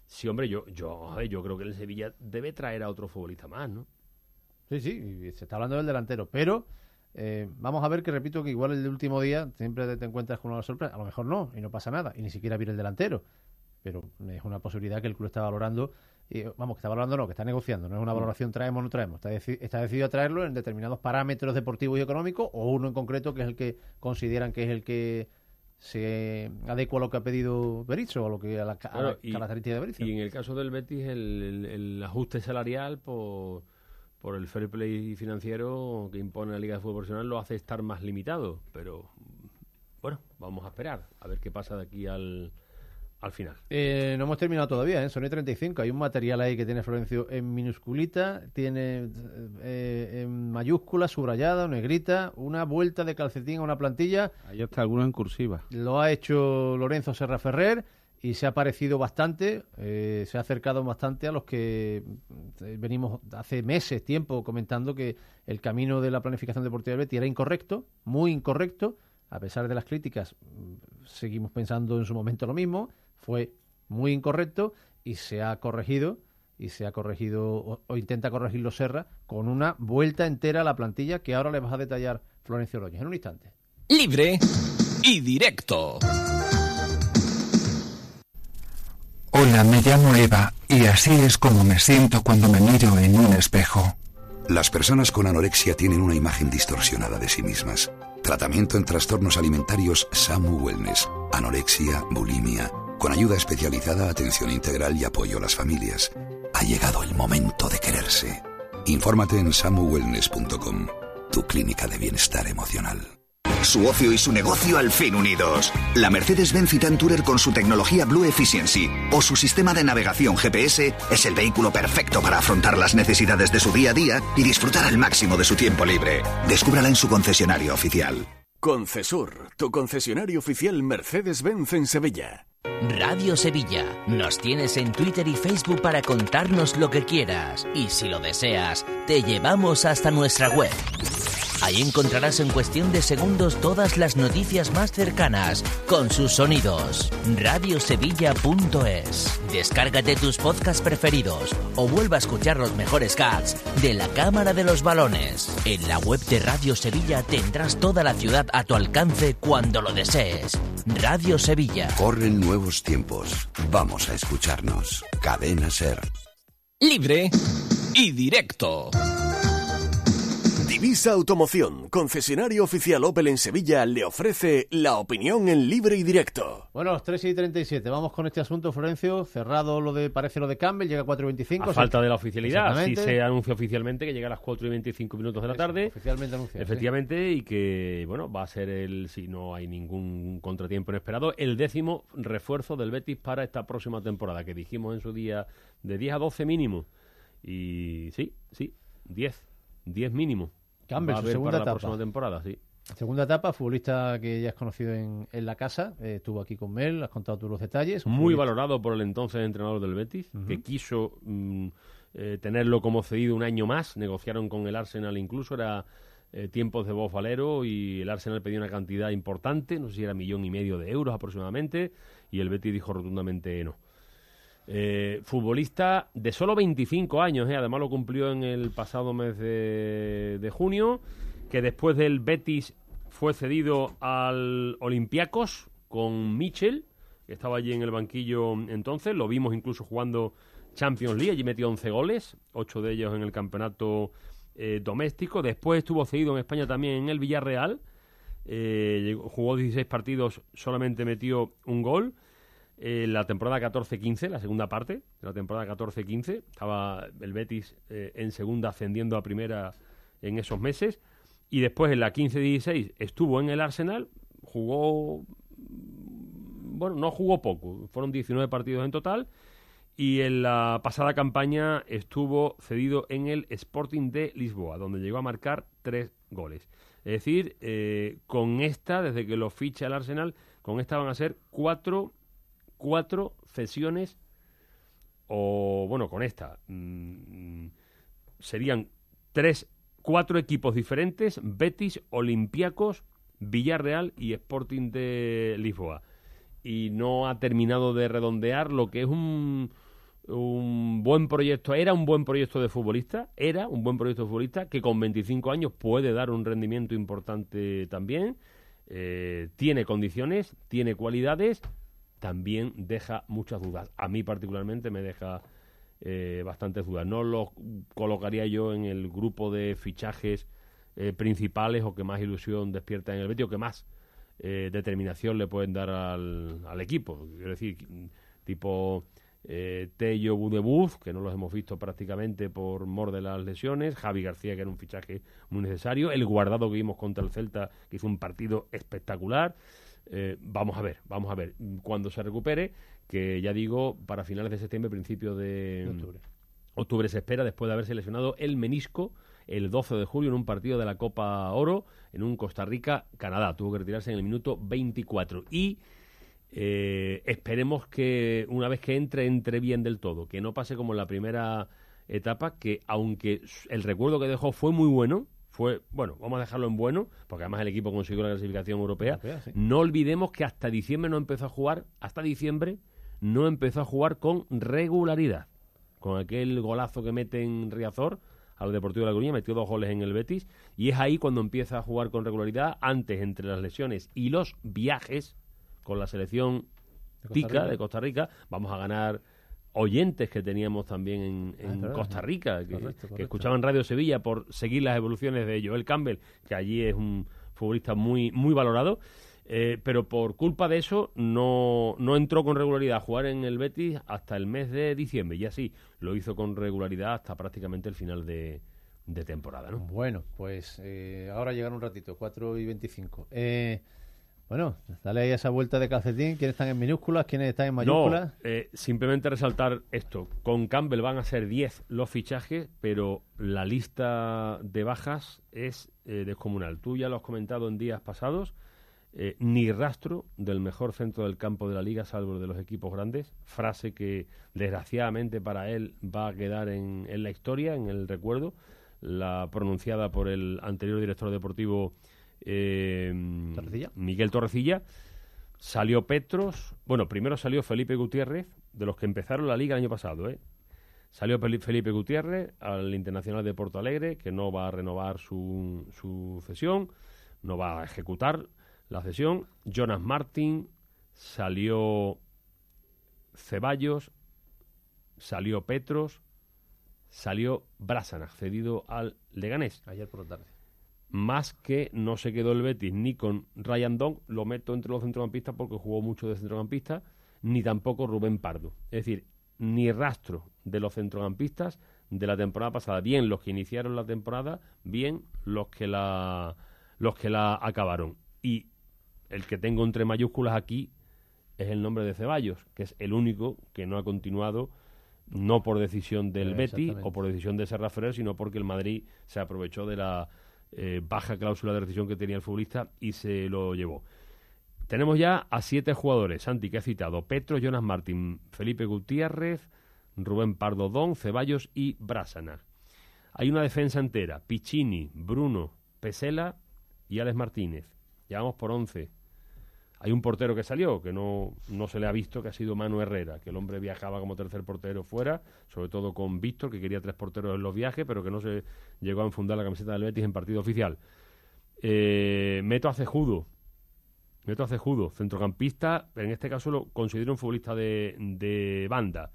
Sí, hombre, yo, yo, yo creo que el Sevilla debe traer a otro futbolista más, ¿no? Sí, sí, se está hablando del delantero, pero eh, vamos a ver que repito que igual el último día siempre te encuentras con una sorpresa, a lo mejor no, y no pasa nada, y ni siquiera viene el delantero, pero es una posibilidad que el club está valorando, y, vamos, que está valorando no, que está negociando, no es una Mm. valoración traemos o no traemos, está, deci- está decidido a traerlo en determinados parámetros deportivos y económicos, o uno en concreto que es el que consideran que es el que se adecua a lo que ha pedido Berizzo, o a lo que a la, ca- a la Claro, y, característica de Berizzo. y en el caso del Betis, el, el- el ajuste salarial por, por el fair play financiero que impone la Liga de Fútbol Profesional lo hace estar más limitado. Pero bueno, vamos a esperar a ver qué pasa de aquí al, al final. Eh, no hemos terminado todavía, ¿eh? son y 35. Hay un material ahí que tiene Florencio en minusculita, tiene eh, en mayúscula, subrayada, negrita, una vuelta de calcetín a una plantilla. Ahí está alguno en cursiva. Lo ha hecho Lorenzo Serra Ferrer y se ha parecido bastante, eh, se ha acercado bastante a los que eh, venimos hace meses, tiempo, comentando que el camino de la planificación deportiva del Betis era incorrecto, muy incorrecto. A pesar de las críticas, mm, seguimos pensando en su momento lo mismo. Fue muy incorrecto y se ha corregido y se ha corregido o, o intenta corregirlo Serra con una vuelta entera a la plantilla que ahora le vas a detallar Florencio Roñez en un instante. Libre y directo. Hola, me llamo Eva y así es como me siento cuando me miro en un espejo. Las personas con anorexia tienen una imagen distorsionada de sí mismas. Tratamiento en trastornos alimentarios SAMU Wellness, anorexia, bulimia, con ayuda especializada, atención integral y apoyo a las familias. Ha llegado el momento de quererse. Infórmate en samuwellness.com, tu clínica de bienestar emocional. Su ocio y su negocio al fin unidos. La Mercedes-Benz Citan Tourer con su tecnología Blue Efficiency o su sistema de navegación GPS es el vehículo perfecto para afrontar las necesidades de su día a día y disfrutar al máximo de su tiempo libre. Descúbrala en su concesionario oficial. Concesur, tu concesionario oficial Mercedes-Benz en Sevilla. Radio Sevilla. Nos tienes en Twitter y Facebook para contarnos lo que quieras. Y si lo deseas, te llevamos hasta nuestra web. Ahí encontrarás en cuestión de segundos todas las noticias más cercanas, con sus sonidos. Radiosevilla.es. Descárgate tus podcasts preferidos o vuelva a escuchar los mejores cats de la Cámara de los Balones. En la web de Radio Sevilla tendrás toda la ciudad a tu alcance cuando lo desees. Radio Sevilla. Corren nuevos tiempos. Vamos a escucharnos. Cadena Ser. Libre y directo. Divisa Automoción, concesionario oficial Opel en Sevilla, le ofrece la opinión en libre y directo. Bueno, los 3 y 37. Vamos con este asunto, Florencio. Cerrado lo de, parece lo de Campbell, llega a 4 y 25. A falta de la oficialidad, sí Exactamente. se anuncia oficialmente que llega a las 4 y 25 minutos de la tarde. Oficialmente anunciado. Efectivamente, y que, bueno, va a ser el, si no hay ningún contratiempo inesperado, el décimo refuerzo del Betis para esta próxima temporada, que dijimos en su día de 10 a 12 mínimo. Y sí, sí, 10, 10 mínimo. Campbell, va a su haber segunda para etapa. la próxima temporada, sí. Segunda etapa, futbolista que ya es conocido en, en la casa. eh, estuvo aquí con Mel, has contado tú los detalles. Muy valorado por el entonces entrenador del Betis, que quiso mm, eh, tenerlo como cedido un año más. Negociaron con el Arsenal incluso, era eh, tiempos de voz Valero y el Arsenal pedía una cantidad importante, no sé si era millón y medio de euros aproximadamente, y el Betis dijo rotundamente no. Eh, futbolista de solo 25 años, eh, además lo cumplió en el pasado mes de, junio, que después del Betis fue cedido al Olympiacos con Michel, que estaba allí en el banquillo entonces, lo vimos incluso jugando Champions League, allí metió 11 goles, 8 de ellos en el campeonato eh, doméstico, después estuvo cedido en España también en el Villarreal, jugó 16 partidos, solamente metió un gol, eh, la temporada 14-15, la segunda parte de la temporada 14-15. Estaba el Betis eh, en segunda ascendiendo a primera en esos meses. Y después en la 15-16 estuvo en el Arsenal, jugó. Bueno, no jugó poco, fueron 19 partidos en total. Y en la pasada campaña estuvo cedido en el Sporting de Lisboa, donde llegó a marcar tres goles. Es decir, eh, con esta, desde que lo ficha el Arsenal, con esta van a ser cuatro cuatro cesiones o bueno con esta mm, serían tres cuatro equipos diferentes Betis Olympiacos Villarreal y Sporting de Lisboa. Y no ha terminado de redondear lo que es un un buen proyecto, era un buen proyecto de futbolista, era un buen proyecto de futbolista que con 25 años puede dar un rendimiento importante también, eh, tiene condiciones, tiene cualidades, también deja muchas dudas. A mí particularmente me deja eh, bastantes dudas. No lo colocaría yo en el grupo de fichajes eh, principales o que más ilusión despierta en el Betis o que más eh, determinación le pueden dar al, al equipo. Quiero decir, tipo eh, Tello Budebuz, que no los hemos visto prácticamente por mor de las lesiones, Javi García, que era un fichaje muy necesario, el guardado que vimos contra el Celta, que hizo un partido espectacular. Eh, vamos a ver, vamos a ver, cuando se recupere, que ya digo, para finales de septiembre, principio de Octubre. octubre se espera, después de haberse lesionado el menisco el 12 de julio en un partido de la Copa Oro en un Costa Rica-Canadá. Tuvo que retirarse en el minuto 24. Y eh, esperemos que una vez que entre, entre bien del todo. Que no pase como en la primera etapa, que aunque el recuerdo que dejó fue muy bueno, fue, bueno, vamos a dejarlo en bueno, porque además el equipo consiguió la clasificación europea. Europea, sí. No olvidemos que hasta diciembre no empezó a jugar, hasta diciembre no empezó a jugar con regularidad. Con aquel golazo que mete en Riazor al Deportivo de La Coruña, metió dos goles en el Betis, y es ahí cuando empieza a jugar con regularidad, antes entre las lesiones y los viajes con la selección tica de Costa Rica, vamos a ganar oyentes que teníamos también en, en Ah, Costa. Rica, que, Correcto, que correcto. escuchaban Radio Sevilla por seguir las evoluciones de Joel Campbell, que allí es un futbolista muy, muy valorado. Eh, pero por culpa de eso no, no entró con regularidad a jugar en el Betis hasta el mes de diciembre y así lo hizo con regularidad hasta prácticamente el final de, de temporada. ¿no? Bueno, pues eh, ahora llegan un ratito, 4 y 25. Eh, bueno, dale ahí esa vuelta de calcetín. ¿Quiénes están en minúsculas? ¿Quiénes están en mayúsculas? No, eh, simplemente resaltar esto. Con Campbell van a ser 10 los fichajes, pero la lista de bajas es eh, descomunal. Tú ya lo has comentado en días pasados. eh, ni rastro del mejor centro del campo de la liga, salvo el de los equipos grandes. Frase que desgraciadamente para él va a quedar en, en la historia, en el recuerdo. La pronunciada por el anterior director deportivo eh, Miguel Torrecilla. Salió Petros, bueno, primero salió Felipe Gutiérrez, de los que empezaron la liga el año pasado, ¿eh? Salió Felipe Gutiérrez al Internacional de Porto Alegre, que no va a renovar su, su cesión, no va a ejecutar la cesión. Jonas Martin, salió Ceballos, salió Petros, salió Brasana, cedido al Leganés. Ayer por la tarde. Más que no se quedó el Betis ni con Ryan Dong, lo meto entre los centrocampistas porque jugó mucho de centrocampista, ni tampoco Rubén Pardo. Es decir, ni rastro de los centrocampistas de la temporada pasada, bien los que iniciaron la temporada, bien los que la los que la acabaron. Y el que tengo entre mayúsculas aquí es el nombre de Ceballos, que es el único que no ha continuado no por decisión del Betis o por decisión de Serra Ferrer, sino porque el Madrid se aprovechó de la eh, baja cláusula de rescisión que tenía el futbolista y se lo llevó. Tenemos ya a siete jugadores, Santi, que ha citado, Petro, Jonas Martín, Felipe Gutiérrez, Rubén Pardo Don, Ceballos y Brasana. Hay una defensa entera, Piccini, Bruno, Pesela y Alex Martínez. Ya vamos por 11. Hay un portero que salió, que no, no se le ha visto, que ha sido Manu Herrera, que el hombre viajaba como tercer portero fuera, sobre todo con Víctor, que quería tres porteros en los viajes, pero que no se llegó a enfundar la camiseta del Betis en partido oficial. Eh, meto a Cejudo. Meto a Cejudo, centrocampista, en este caso lo considero un futbolista de, de banda.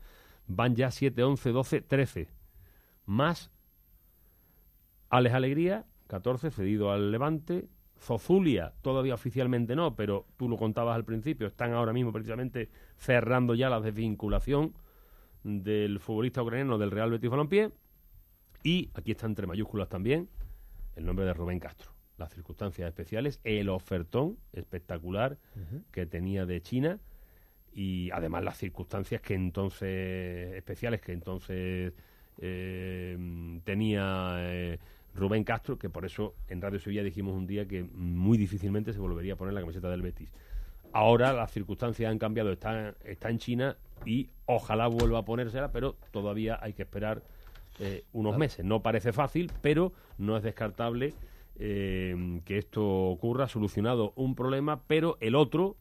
Van ya 7, 11, 12, 13. Más Alex Alegría, 14, cedido al Levante. Zozulia, todavía oficialmente no, pero tú lo contabas al principio, están ahora mismo precisamente cerrando ya la desvinculación del futbolista ucraniano del Real Betis Balompié. Y aquí está entre mayúsculas también el nombre de Rubén Castro. Las circunstancias especiales, el ofertón espectacular que tenía de China y además las circunstancias que entonces especiales que entonces eh, tenía eh, Rubén Castro, que por eso en Radio Sevilla dijimos un día que muy difícilmente se volvería a poner la camiseta del Betis. Ahora las circunstancias han cambiado, está, está en China y ojalá vuelva a ponérsela, pero todavía hay que esperar eh, unos meses. No parece fácil, pero no es descartable eh, que esto ocurra, solucionado un problema, pero el otro,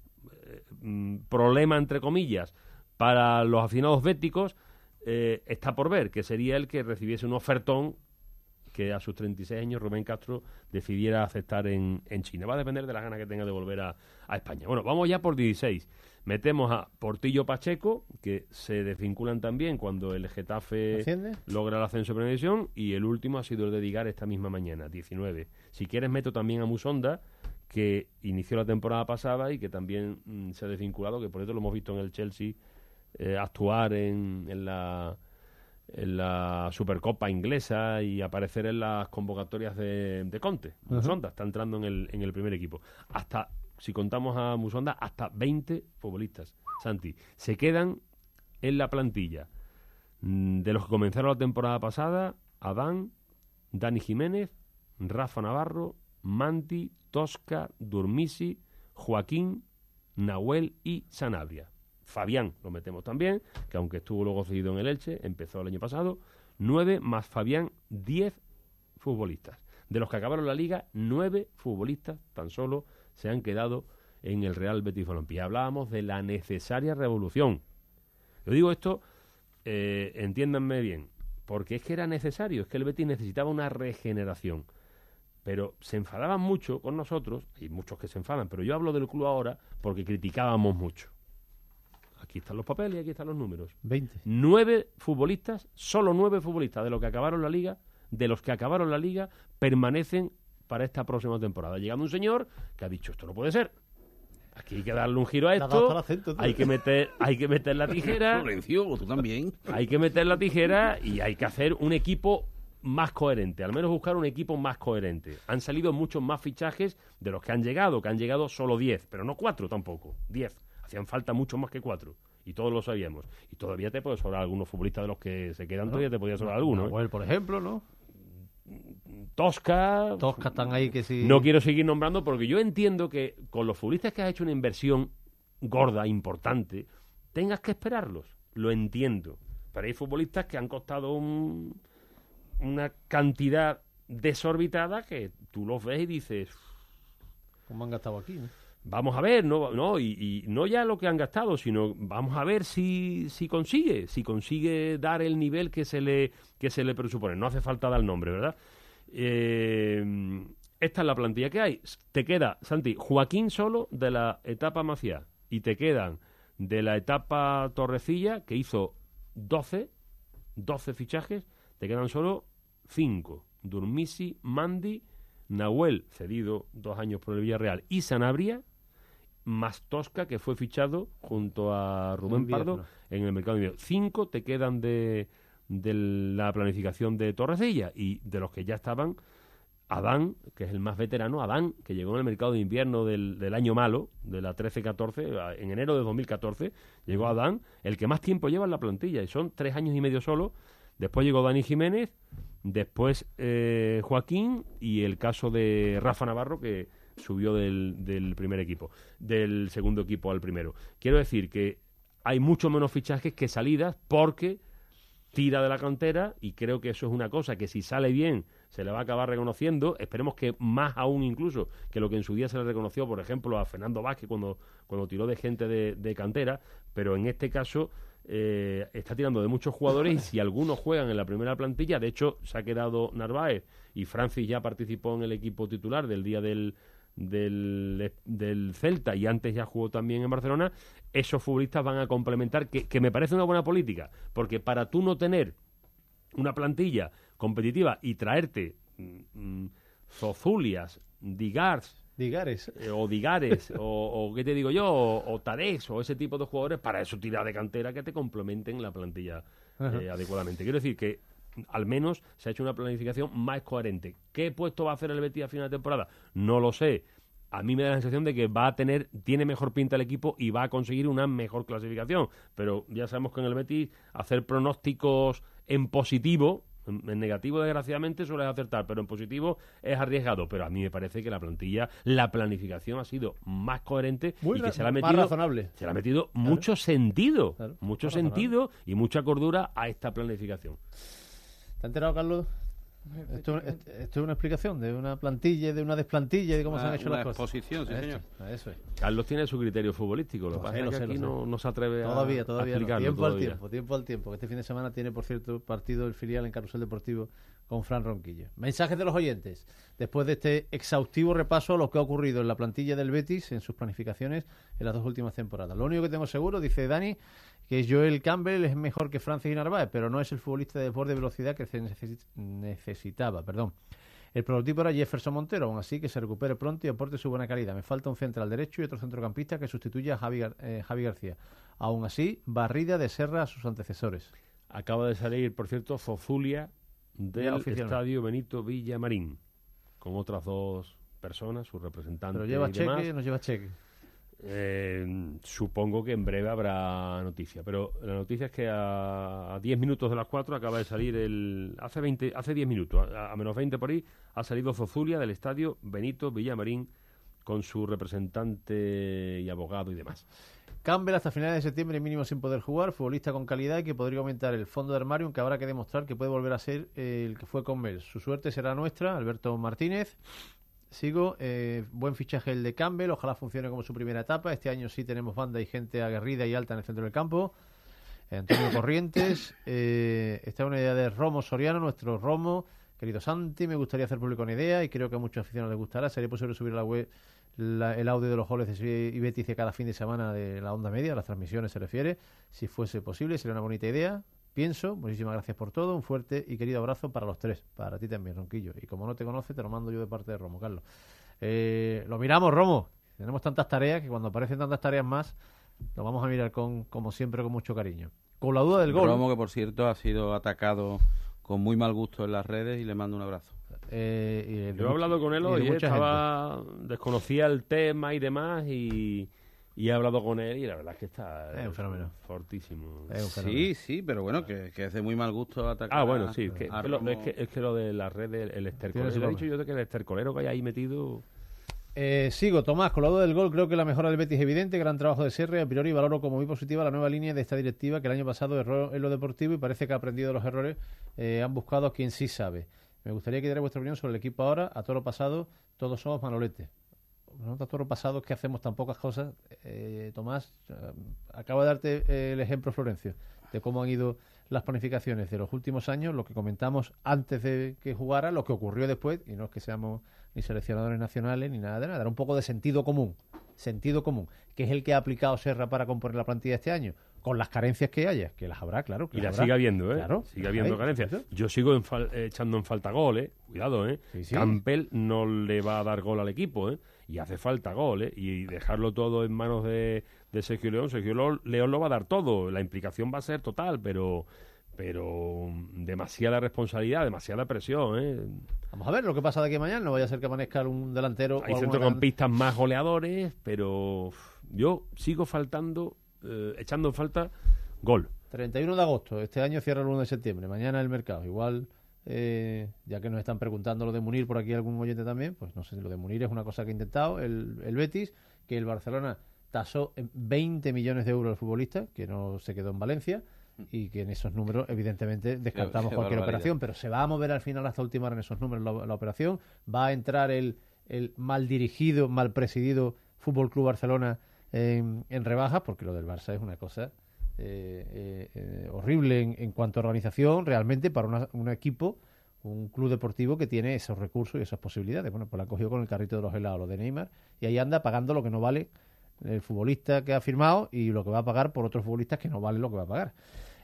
eh, mm, problema entre comillas, para los aficionados béticos, está por ver, que sería el que recibiese un ofertón que a sus 36 años Rubén Castro decidiera aceptar en, en China. Va a depender de la gana que tenga de volver a, a España. Bueno, vamos ya por 16. Metemos a Portillo Pacheco, que se desvinculan también cuando el Getafe ¿Asciende? logra el ascenso de División, y el último ha sido el de Digar esta misma mañana, 19. Si quieres meto también a Musonda, que inició la temporada pasada y que también mm, se ha desvinculado, que por eso lo hemos visto en el Chelsea eh, actuar en, en la en la Supercopa inglesa y aparecer en las convocatorias de, de Conte. Musonda está entrando en el, en el primer equipo. Hasta, si contamos a Musonda, hasta 20 futbolistas. Santi, se quedan en la plantilla mm, de los que comenzaron la temporada pasada, Adán, Dani Jiménez, Rafa Navarro, Manti, Tosca, Durmisi, Joaquín, Nahuel y Sanabria. Fabián lo metemos también, que aunque estuvo luego cedido en el Elche, empezó el año pasado. Nueve más Fabián, diez futbolistas. De los que acabaron la liga, nueve futbolistas tan solo se han quedado en el Real Betis Balompié. Hablábamos de la necesaria revolución. Yo digo esto, eh, entiéndanme bien, porque es que era necesario, es que el Betis necesitaba una regeneración. Pero se enfadaban mucho con nosotros, hay muchos que se enfadan, pero yo hablo del club ahora porque criticábamos mucho. Aquí están los papeles y aquí están los números. 20. Nueve futbolistas, solo nueve futbolistas de los que acabaron la liga, de los que acabaron la liga, permanecen para esta próxima temporada. Llegando un señor que ha dicho esto no puede ser. Aquí hay que darle un giro a esto. acento. Hay que meter, hay que meter la *laughs* tijera. Florencio, tú también. Hay que meter la tijera y hay que hacer un equipo más coherente, al menos buscar un equipo más coherente. Han salido muchos más fichajes de los que han llegado, que han llegado solo 10, pero no 4 tampoco, 10. Hacían falta mucho más que 4 y todos lo sabíamos. Y todavía te puede sobrar algunos futbolistas de los que se quedan, todavía te podía sobrar alguno. ¿eh? Nahuel, por ejemplo, ¿no? Tosca. Tosca están ahí que sí. No quiero seguir nombrando porque yo entiendo que con los futbolistas que has hecho una inversión gorda, importante, tengas que esperarlos. Lo entiendo. Pero hay futbolistas que han costado un- una cantidad desorbitada que tú los ves y dices, ¿Cómo han gastado aquí? ¿no? Vamos a ver, no, no y, no ya lo que han gastado, sino vamos a ver si, si consigue, si consigue dar el nivel que se le que se le presupone. No hace falta dar nombre, ¿verdad? Eh, esta es la plantilla que hay. Te queda, Santi, Joaquín solo de la etapa Maciá y te quedan de la etapa Torrecilla, que hizo 12, 12 fichajes, te quedan solo 5. Durmisi, Mandi, Nahuel, cedido dos años por el Villarreal, y Sanabria, más Tosca, que fue fichado junto a Rubén. Pardo en el mercado de invierno. Cinco te quedan de, de la planificación de Torrecilla y de los que ya estaban, Adán, que es el más veterano, Adán, que llegó en el mercado de invierno del, del año malo, de la 13-14, en enero de 2014, llegó Adán, el que más tiempo lleva en la plantilla, y son tres años y medio solo. Después llegó Dani Jiménez, después eh, Joaquín y el caso de Rafa Navarro, que subió del, del primer equipo, del segundo equipo al primero. Quiero decir que hay mucho menos fichajes que salidas porque tira de la cantera y creo que eso es una cosa que si sale bien se le va a acabar reconociendo, esperemos que más aún incluso que lo que en su día se le reconoció, por ejemplo, a Fernando Vázquez cuando, cuando tiró de gente de, de cantera, pero en este caso eh, está tirando de muchos jugadores y si algunos juegan en la primera plantilla, de hecho se ha quedado Narváez y Francis ya participó en el equipo titular del día del, del, del Celta y antes ya jugó también en Barcelona, esos futbolistas van a complementar, que, que me parece una buena política, porque para tú no tener una plantilla competitiva y traerte mm, mm, Zozulias, Digars, Digares. eh, o Digares, o, o qué te digo yo, o, o Tarex, o ese tipo de jugadores, para eso tira de cantera que te complementen la plantilla eh, adecuadamente. Quiero decir que al menos se ha hecho una planificación más coherente. ¿Qué puesto va a hacer el Betis a final de temporada? No lo sé. A mí me da la sensación de que va a tener, tiene mejor pinta el equipo y va a conseguir una mejor clasificación. Pero ya sabemos que en el Betis hacer pronósticos en positivo, en negativo desgraciadamente suele acertar, pero en positivo es arriesgado. Pero a mí me parece que la plantilla, la planificación ha sido más coherente Muy y que se le ha metido, razonable. se le ha metido mucho sentido, mucho razonable. sentido y mucha cordura a esta planificación. ¿Te has enterado, Carlos, Esto, esto- esto es una explicación de una plantilla, de una desplantilla, de cómo se han hecho las cosas. exposición, sí, señor. Eso es. Carlos tiene su criterio futbolístico, lo que Lo pasa sé, es que sé, aquí no, no se atreve a- Todavía, a, todavía. no. explicarlo Tiempo al tiempo, tiempo al tiempo. que Este fin de semana tiene, por cierto, partido el filial en Carrusel Deportivo con Fran Ronquillo. Mensajes de los oyentes. Después de este exhaustivo repaso a lo que ha ocurrido en la plantilla del Betis en sus planificaciones en las dos últimas temporadas. Lo único que tengo seguro, dice Dani, que Joel Campbell es mejor que Francis Narváez, pero no es el futbolista de deporte de velocidad que se necesi- necesitaba. Perdón. El prototipo era Jefferson Montero, aún así que se recupere pronto y aporte su buena calidad. Me falta un central derecho y otro centrocampista que sustituya a Javi, eh, García. Aún así, barrida de Serra a sus antecesores. Acaba de salir, por cierto, Zozulia Ya del oficialmente. Estadio Benito Villamarín, con otras dos personas, sus representantes Pero lleva y demás. cheque, no lleva cheque. Eh, supongo que en breve habrá noticia, pero la noticia es que a a 10 minutos de las 4 acaba de salir el... Hace 20, hace 10 minutos, a, a menos 20 por ahí, ha salido Zozulia del estadio Benito Villamarín con su representante y abogado y demás. Campbell hasta finales de septiembre mínimo sin poder jugar, futbolista con calidad y que podría aumentar el fondo de armario, aunque habrá que demostrar que puede volver a ser eh, el que fue con Mel. Su suerte será nuestra, Alberto Martínez. Sigo, eh, buen fichaje el de Campbell, ojalá funcione como su primera etapa. Este año sí tenemos banda y gente aguerrida y alta en el centro del campo. Eh, Antonio *coughs* Corrientes, eh, esta es una idea de Romo Soriano, nuestro Romo. Querido Santi, me gustaría hacer público una idea y creo que a muchos aficionados les gustará. Sería posible subir a la web la- el audio de los goles de y Betis de cada fin de semana de la onda media, las transmisiones se refiere. Si fuese posible, sería una bonita idea. Pienso, muchísimas gracias por todo, un fuerte y querido abrazo para los tres, para ti también, Ronquillo. Y como no te conoce, te lo mando yo de parte de Romo, Carlos. Eh, lo miramos, Romo. Tenemos tantas tareas que cuando aparecen tantas tareas más, lo vamos a mirar con, como siempre, con mucho cariño. Con la duda del gol. Romo, que por cierto ha sido atacado con muy mal gusto en las redes y le mando un abrazo. Eh, y el de Yo he hablado con él y de hoy, ¿eh? mucha estaba, desconocía el tema y demás y, y he hablado con él y la verdad es que está Es un fenómeno. fortísimo. Sí, sí, pero bueno, que, que es de muy mal gusto atacar Ah, bueno, sí, que- a lo- Romo. es, que, es que lo de las redes, el estercolero, su he dicho yo de que el estercolero que hay ahí metido... Eh, sigo, Tomás, con la duda del gol, creo que la mejora del Betis es evidente, gran trabajo de Serra y a priori valoro como muy positiva la nueva línea de esta directiva que el año pasado erró en lo deportivo y parece que ha aprendido de los errores, eh, han buscado a quien sí sabe. Me gustaría que diera vuestra opinión sobre el equipo ahora, a toro pasado, todos somos manoletes. No a toro pasado es que hacemos tan pocas cosas. Eh, Tomás, eh, acabo de darte eh, el ejemplo, Florencio, de cómo han ido las planificaciones de los últimos años, lo que comentamos antes de que jugara, lo que ocurrió después, y no es que seamos ni seleccionadores nacionales ni nada de nada, era un poco de sentido común, sentido común, que es el que ha aplicado Serra para componer la plantilla este año, con las carencias que haya, que las habrá, claro. que Y la habrá. sigue habiendo, ¿eh? Claro, sigue habiendo carencias. Yo sigo en fal- eh, echando en falta gol, ¿eh? Cuidado, ¿eh? sí. Campbell no le va a dar gol al equipo, ¿eh? Y hace falta gol, ¿eh? Y dejarlo todo en manos de, de Sergio León. Sergio León lo va a dar todo. La implicación va a ser total, pero pero demasiada responsabilidad, demasiada presión, ¿eh? Vamos a ver lo que pasa de aquí a mañana, no vaya a ser que amanezca un delantero. Hay centrocampistas más goleadores, pero yo sigo faltando, eh, echando en falta gol. 31 de agosto, este año cierra el 1 de septiembre, mañana el mercado. Igual, eh, ya que nos están preguntando lo de Munir por aquí algún oyente también, pues no sé si lo de Munir es una cosa que ha intentado el, el Betis, que el Barcelona tasó en 20 millones de euros al futbolista, que no se quedó en Valencia, y que en esos números, evidentemente, descartamos qué cualquier barbaridad. operación, pero se va a mover al final hasta ultimar en esos números la, la operación, va a entrar el, el mal dirigido, mal presidido Fútbol Club Barcelona en, en rebajas, porque lo del Barça es una cosa eh, eh, eh, horrible en, en cuanto a organización, realmente para una- un equipo, un club deportivo que tiene esos recursos y esas posibilidades. Bueno, pues la ha cogido con el carrito de los helados, lo de Neymar, y ahí anda pagando lo que no vale el futbolista que ha firmado y lo que va a pagar por otros futbolistas que no vale lo que va a pagar.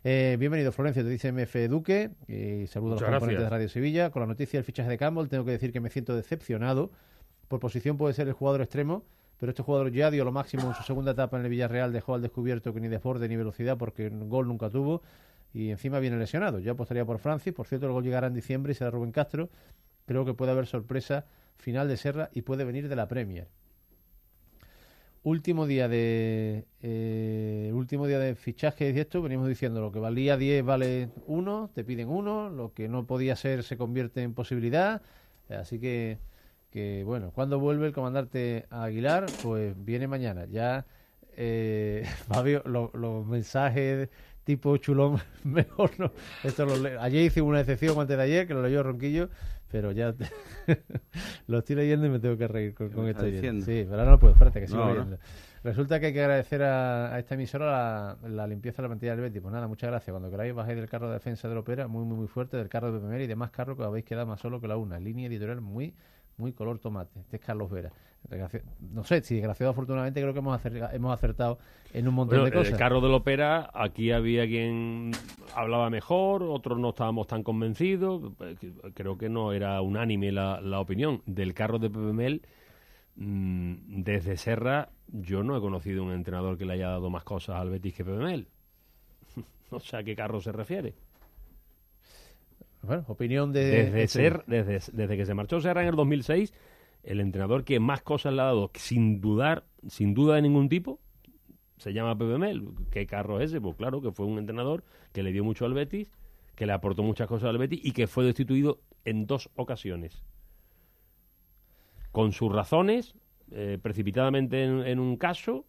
Eh, bienvenido, Florencio, te dice MF Duque, y saludo a los componentes de Radio Sevilla. Con la noticia del fichaje de Campbell, tengo que decir que me siento decepcionado. Por posición puede ser el jugador extremo, pero este jugador ya dio lo máximo en su segunda etapa en el Villarreal, dejó al descubierto que ni desborde ni velocidad porque gol nunca tuvo y encima viene lesionado. Yo apostaría por Francis, por cierto gol llegará en diciembre y será Rubén Castro. Creo que puede haber sorpresa final de Serra y puede venir de la Premier. Último día de eh, último día de fichaje y esto, venimos diciendo lo que valía 10 vale 1, te piden 1, lo que no podía ser se convierte en posibilidad, así que que bueno, cuando vuelve el comandante Aguilar, pues viene mañana. Ya eh, *laughs* Fabio, lo- los mensajes tipo chulón, *laughs* mejor no. Esto lo ayer hice una excepción antes de ayer, que lo leyó Ronquillo, pero ya te- *laughs* lo estoy leyendo y me tengo que reír con, con esto. Sí, pero ahora no puedo, espérate que sigo No, no. leyendo. Resulta que hay que agradecer a, a esta emisora la, la limpieza de la plantilla del Betis. Pues nada, muchas gracias. Cuando queráis bajáis del carro de defensa de la Opera, muy, muy, muy fuerte, del carro de PMR y demás carros que os habéis quedado más solo que la una. Línea editorial muy, muy color tomate. Este es Carlos Vera. No sé, si desgraciado afortunadamente creo que hemos, hemos acertado en un montón Bueno, de cosas. el carro del ópera, aquí había quien hablaba mejor, otros no estábamos tan convencidos. Eh, Creo que no era unánime la, la opinión. Del carro de Pepe Mel, mm, desde Serra, yo no he conocido un entrenador que le haya dado más cosas al Betis que Pepe Mel. *laughs* no sé a qué carro se refiere. Bueno, opinión de... Desde, este- ser, desde, desde que se marchó Serra en el 2006, el entrenador que más cosas le ha dado, sin dudar, sin duda de ningún tipo, se llama Pepe Mel. ¿Qué carro es ese? Pues claro, que fue un entrenador que le dio mucho al Betis, que le aportó muchas cosas al Betis y que fue destituido en dos ocasiones. Con sus razones, eh, precipitadamente en, en un caso,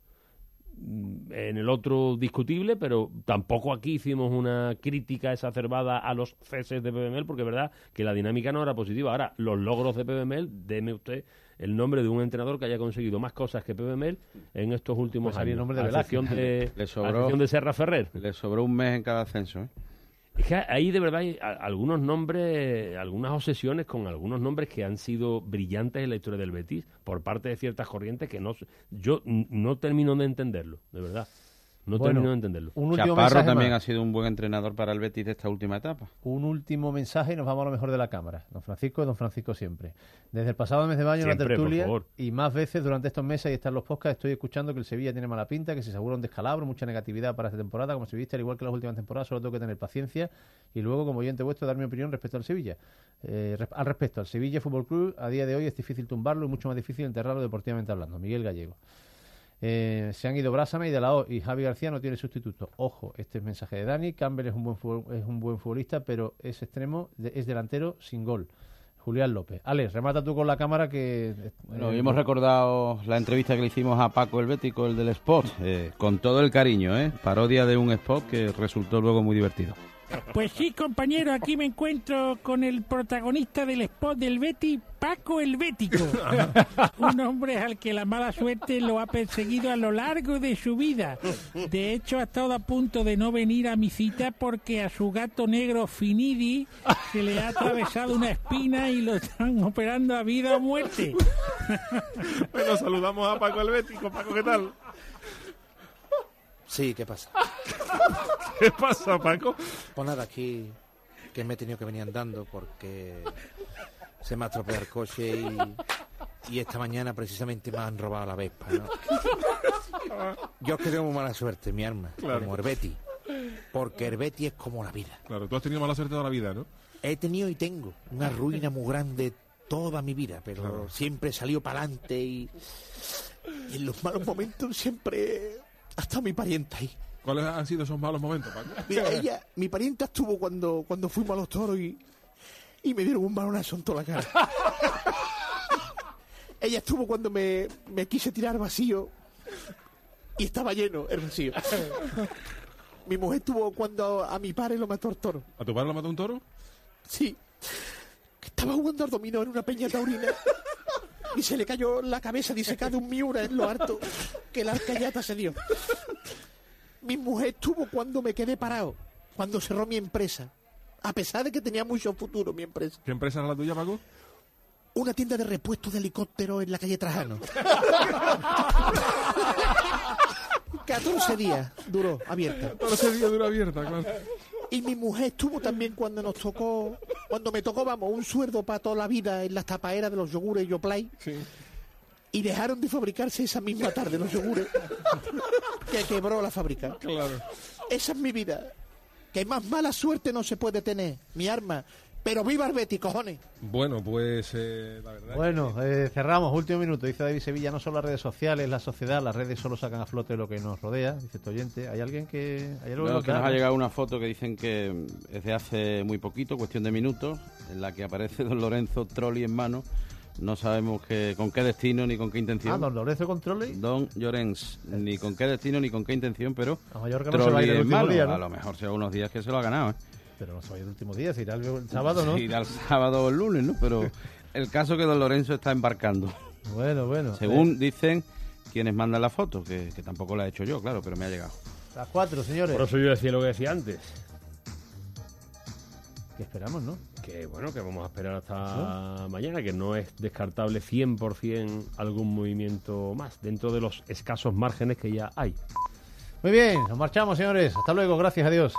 en el otro discutible, pero tampoco aquí hicimos una crítica exacerbada a los ceses de PBML, porque es verdad que la dinámica no era positiva. Ahora, los logros de PBML, deme usted el nombre de un entrenador que haya conseguido más cosas que PBML en estos últimos Pues salía el años. nombre de a Velázquez. excepción de, Le a sobró- excepción de Serra Ferrer. Le sobró un mes en cada ascenso, ¿eh? Es que ahí de verdad hay algunos nombres, algunas obsesiones con algunos nombres que han sido brillantes en la historia del Betis por parte de ciertas corrientes que no yo no termino de entenderlo, de verdad. No Bueno, termino de entenderlo. un último Chaparro mensaje también más. ha sido un buen entrenador para el Betis de esta última etapa. Un último mensaje y nos vamos a lo mejor de la cámara. Don Francisco, don Francisco siempre. Desde el pasado mes de mayo en la tertulia y más veces durante estos meses y están los podcasts estoy escuchando que el Sevilla tiene mala pinta, que se asegura un descalabro, mucha negatividad para esta temporada, como se viste, al igual que las últimas temporadas, solo tengo que tener paciencia y luego, como oyente vuestro, dar mi opinión respecto al Sevilla. Eh, al respecto, al Sevilla Fútbol Club, a día de hoy es difícil tumbarlo y mucho más difícil enterrarlo deportivamente hablando. Miguel Gallego. Eh, se han ido Brásame y De La O y Javi García no tiene sustituto. Ojo, este es mensaje de Dani. Campbell es un buen, es un buen futbolista, pero es extremo, es delantero sin gol. Julián López. Alex, remata tú con la cámara que... Bueno, eh, hoy hemos recordado la entrevista que le hicimos a Paco el el del Sport, eh, con todo el cariño, ¿eh? Parodia de un spot que resultó luego muy divertido. Pues sí, compañero, aquí me encuentro con el protagonista del spot del Betty, Paco el Bético. Un hombre al que la mala suerte lo ha perseguido a lo largo de su vida. De hecho, ha estado a punto de no venir a mi cita porque a su gato negro Finidi se le ha atravesado una espina y lo están operando a vida o muerte. Bueno, saludamos a Paco Helvético. Paco, ¿qué tal? Sí, ¿qué pasa? *laughs* ¿Qué pasa, Paco? Pues nada, aquí que me he tenido que venir andando porque se me ha estropeado el coche y, y esta mañana precisamente me han robado la Vespa, ¿no? Yo es que tengo mala suerte, mi arma, Claro. como Herbeti, porque Herbeti es como la vida. Claro, tú has tenido mala suerte toda la vida, ¿no? He tenido y tengo una ruina muy grande toda mi vida, pero Claro. siempre he salido para adelante y, y en los malos momentos siempre ha estado mi parienta ahí. ¿Cuáles han sido esos malos momentos, Paco? *laughs* Mira, ella, mi parienta estuvo cuando, cuando fuimos a los toros y, y me dieron un balonazo en toda la cara. *laughs* ella estuvo cuando me, me quise tirar vacío y estaba lleno el vacío. *laughs* mi mujer estuvo cuando a mi padre lo mató el toro. ¿A tu padre lo mató un toro? Sí. Estaba jugando al dominó en una peña taurina. Y se le cayó la cabeza disecada un miura en lo harto que la arcayata se dio. Mi mujer estuvo cuando me quedé parado, cuando cerró mi empresa. A pesar de que tenía mucho futuro mi empresa. ¿Qué empresa era la tuya, Paco? Una tienda de repuestos de helicópteros en la calle Trajano. *laughs* 14 días duró abierta. 14 días duró abierta, claro. Y mi mujer estuvo también cuando nos tocó, cuando me tocó, vamos, un sueldo para toda la vida en las tapaeras de los yogures Yoplay. Y dejaron de fabricarse esa misma tarde los yogures. *laughs* que quebró la fábrica. Claro. Esa es mi vida. Que más mala suerte no se puede tener, mi arma. Pero viva el Betis, cojones. Bueno, pues eh, la verdad. Bueno, eh, cerramos, último minuto. Dice David Sevilla, no son las redes sociales, la sociedad, las redes solo sacan a flote lo que nos rodea. Dice este oyente, ¿hay alguien que...? ¿Hay algo Bueno, que que nos ha llegado una foto que dicen que es de hace muy poquito, cuestión de minutos, en la que aparece don Lorenzo Trolli en mano No sabemos que, con qué destino ni con qué intención. Ah, don Lorenzo Controlli. Don Llorens, ni con qué destino ni con qué intención, pero. A Mallorca no se va a ir el Trolli es último malo. día, ¿no? A lo mejor sea unos días que se lo ha ganado, ¿eh? Pero no se va a ir el último día, se irá el, sábado, ¿no? Se irá el sábado o el lunes, ¿no? Pero el caso es que don Lorenzo está embarcando. Bueno, bueno. Según Eh, dicen quienes mandan la foto, que, que tampoco la he hecho yo, claro, pero me ha llegado. las cuatro, señores. Por eso yo decía lo que decía antes. Que esperamos, ¿no? Que bueno, que vamos a esperar hasta mañana, que no es descartable 100% algún movimiento más dentro de los escasos márgenes que ya hay. Muy bien, nos marchamos, señores. Hasta luego, gracias a Dios.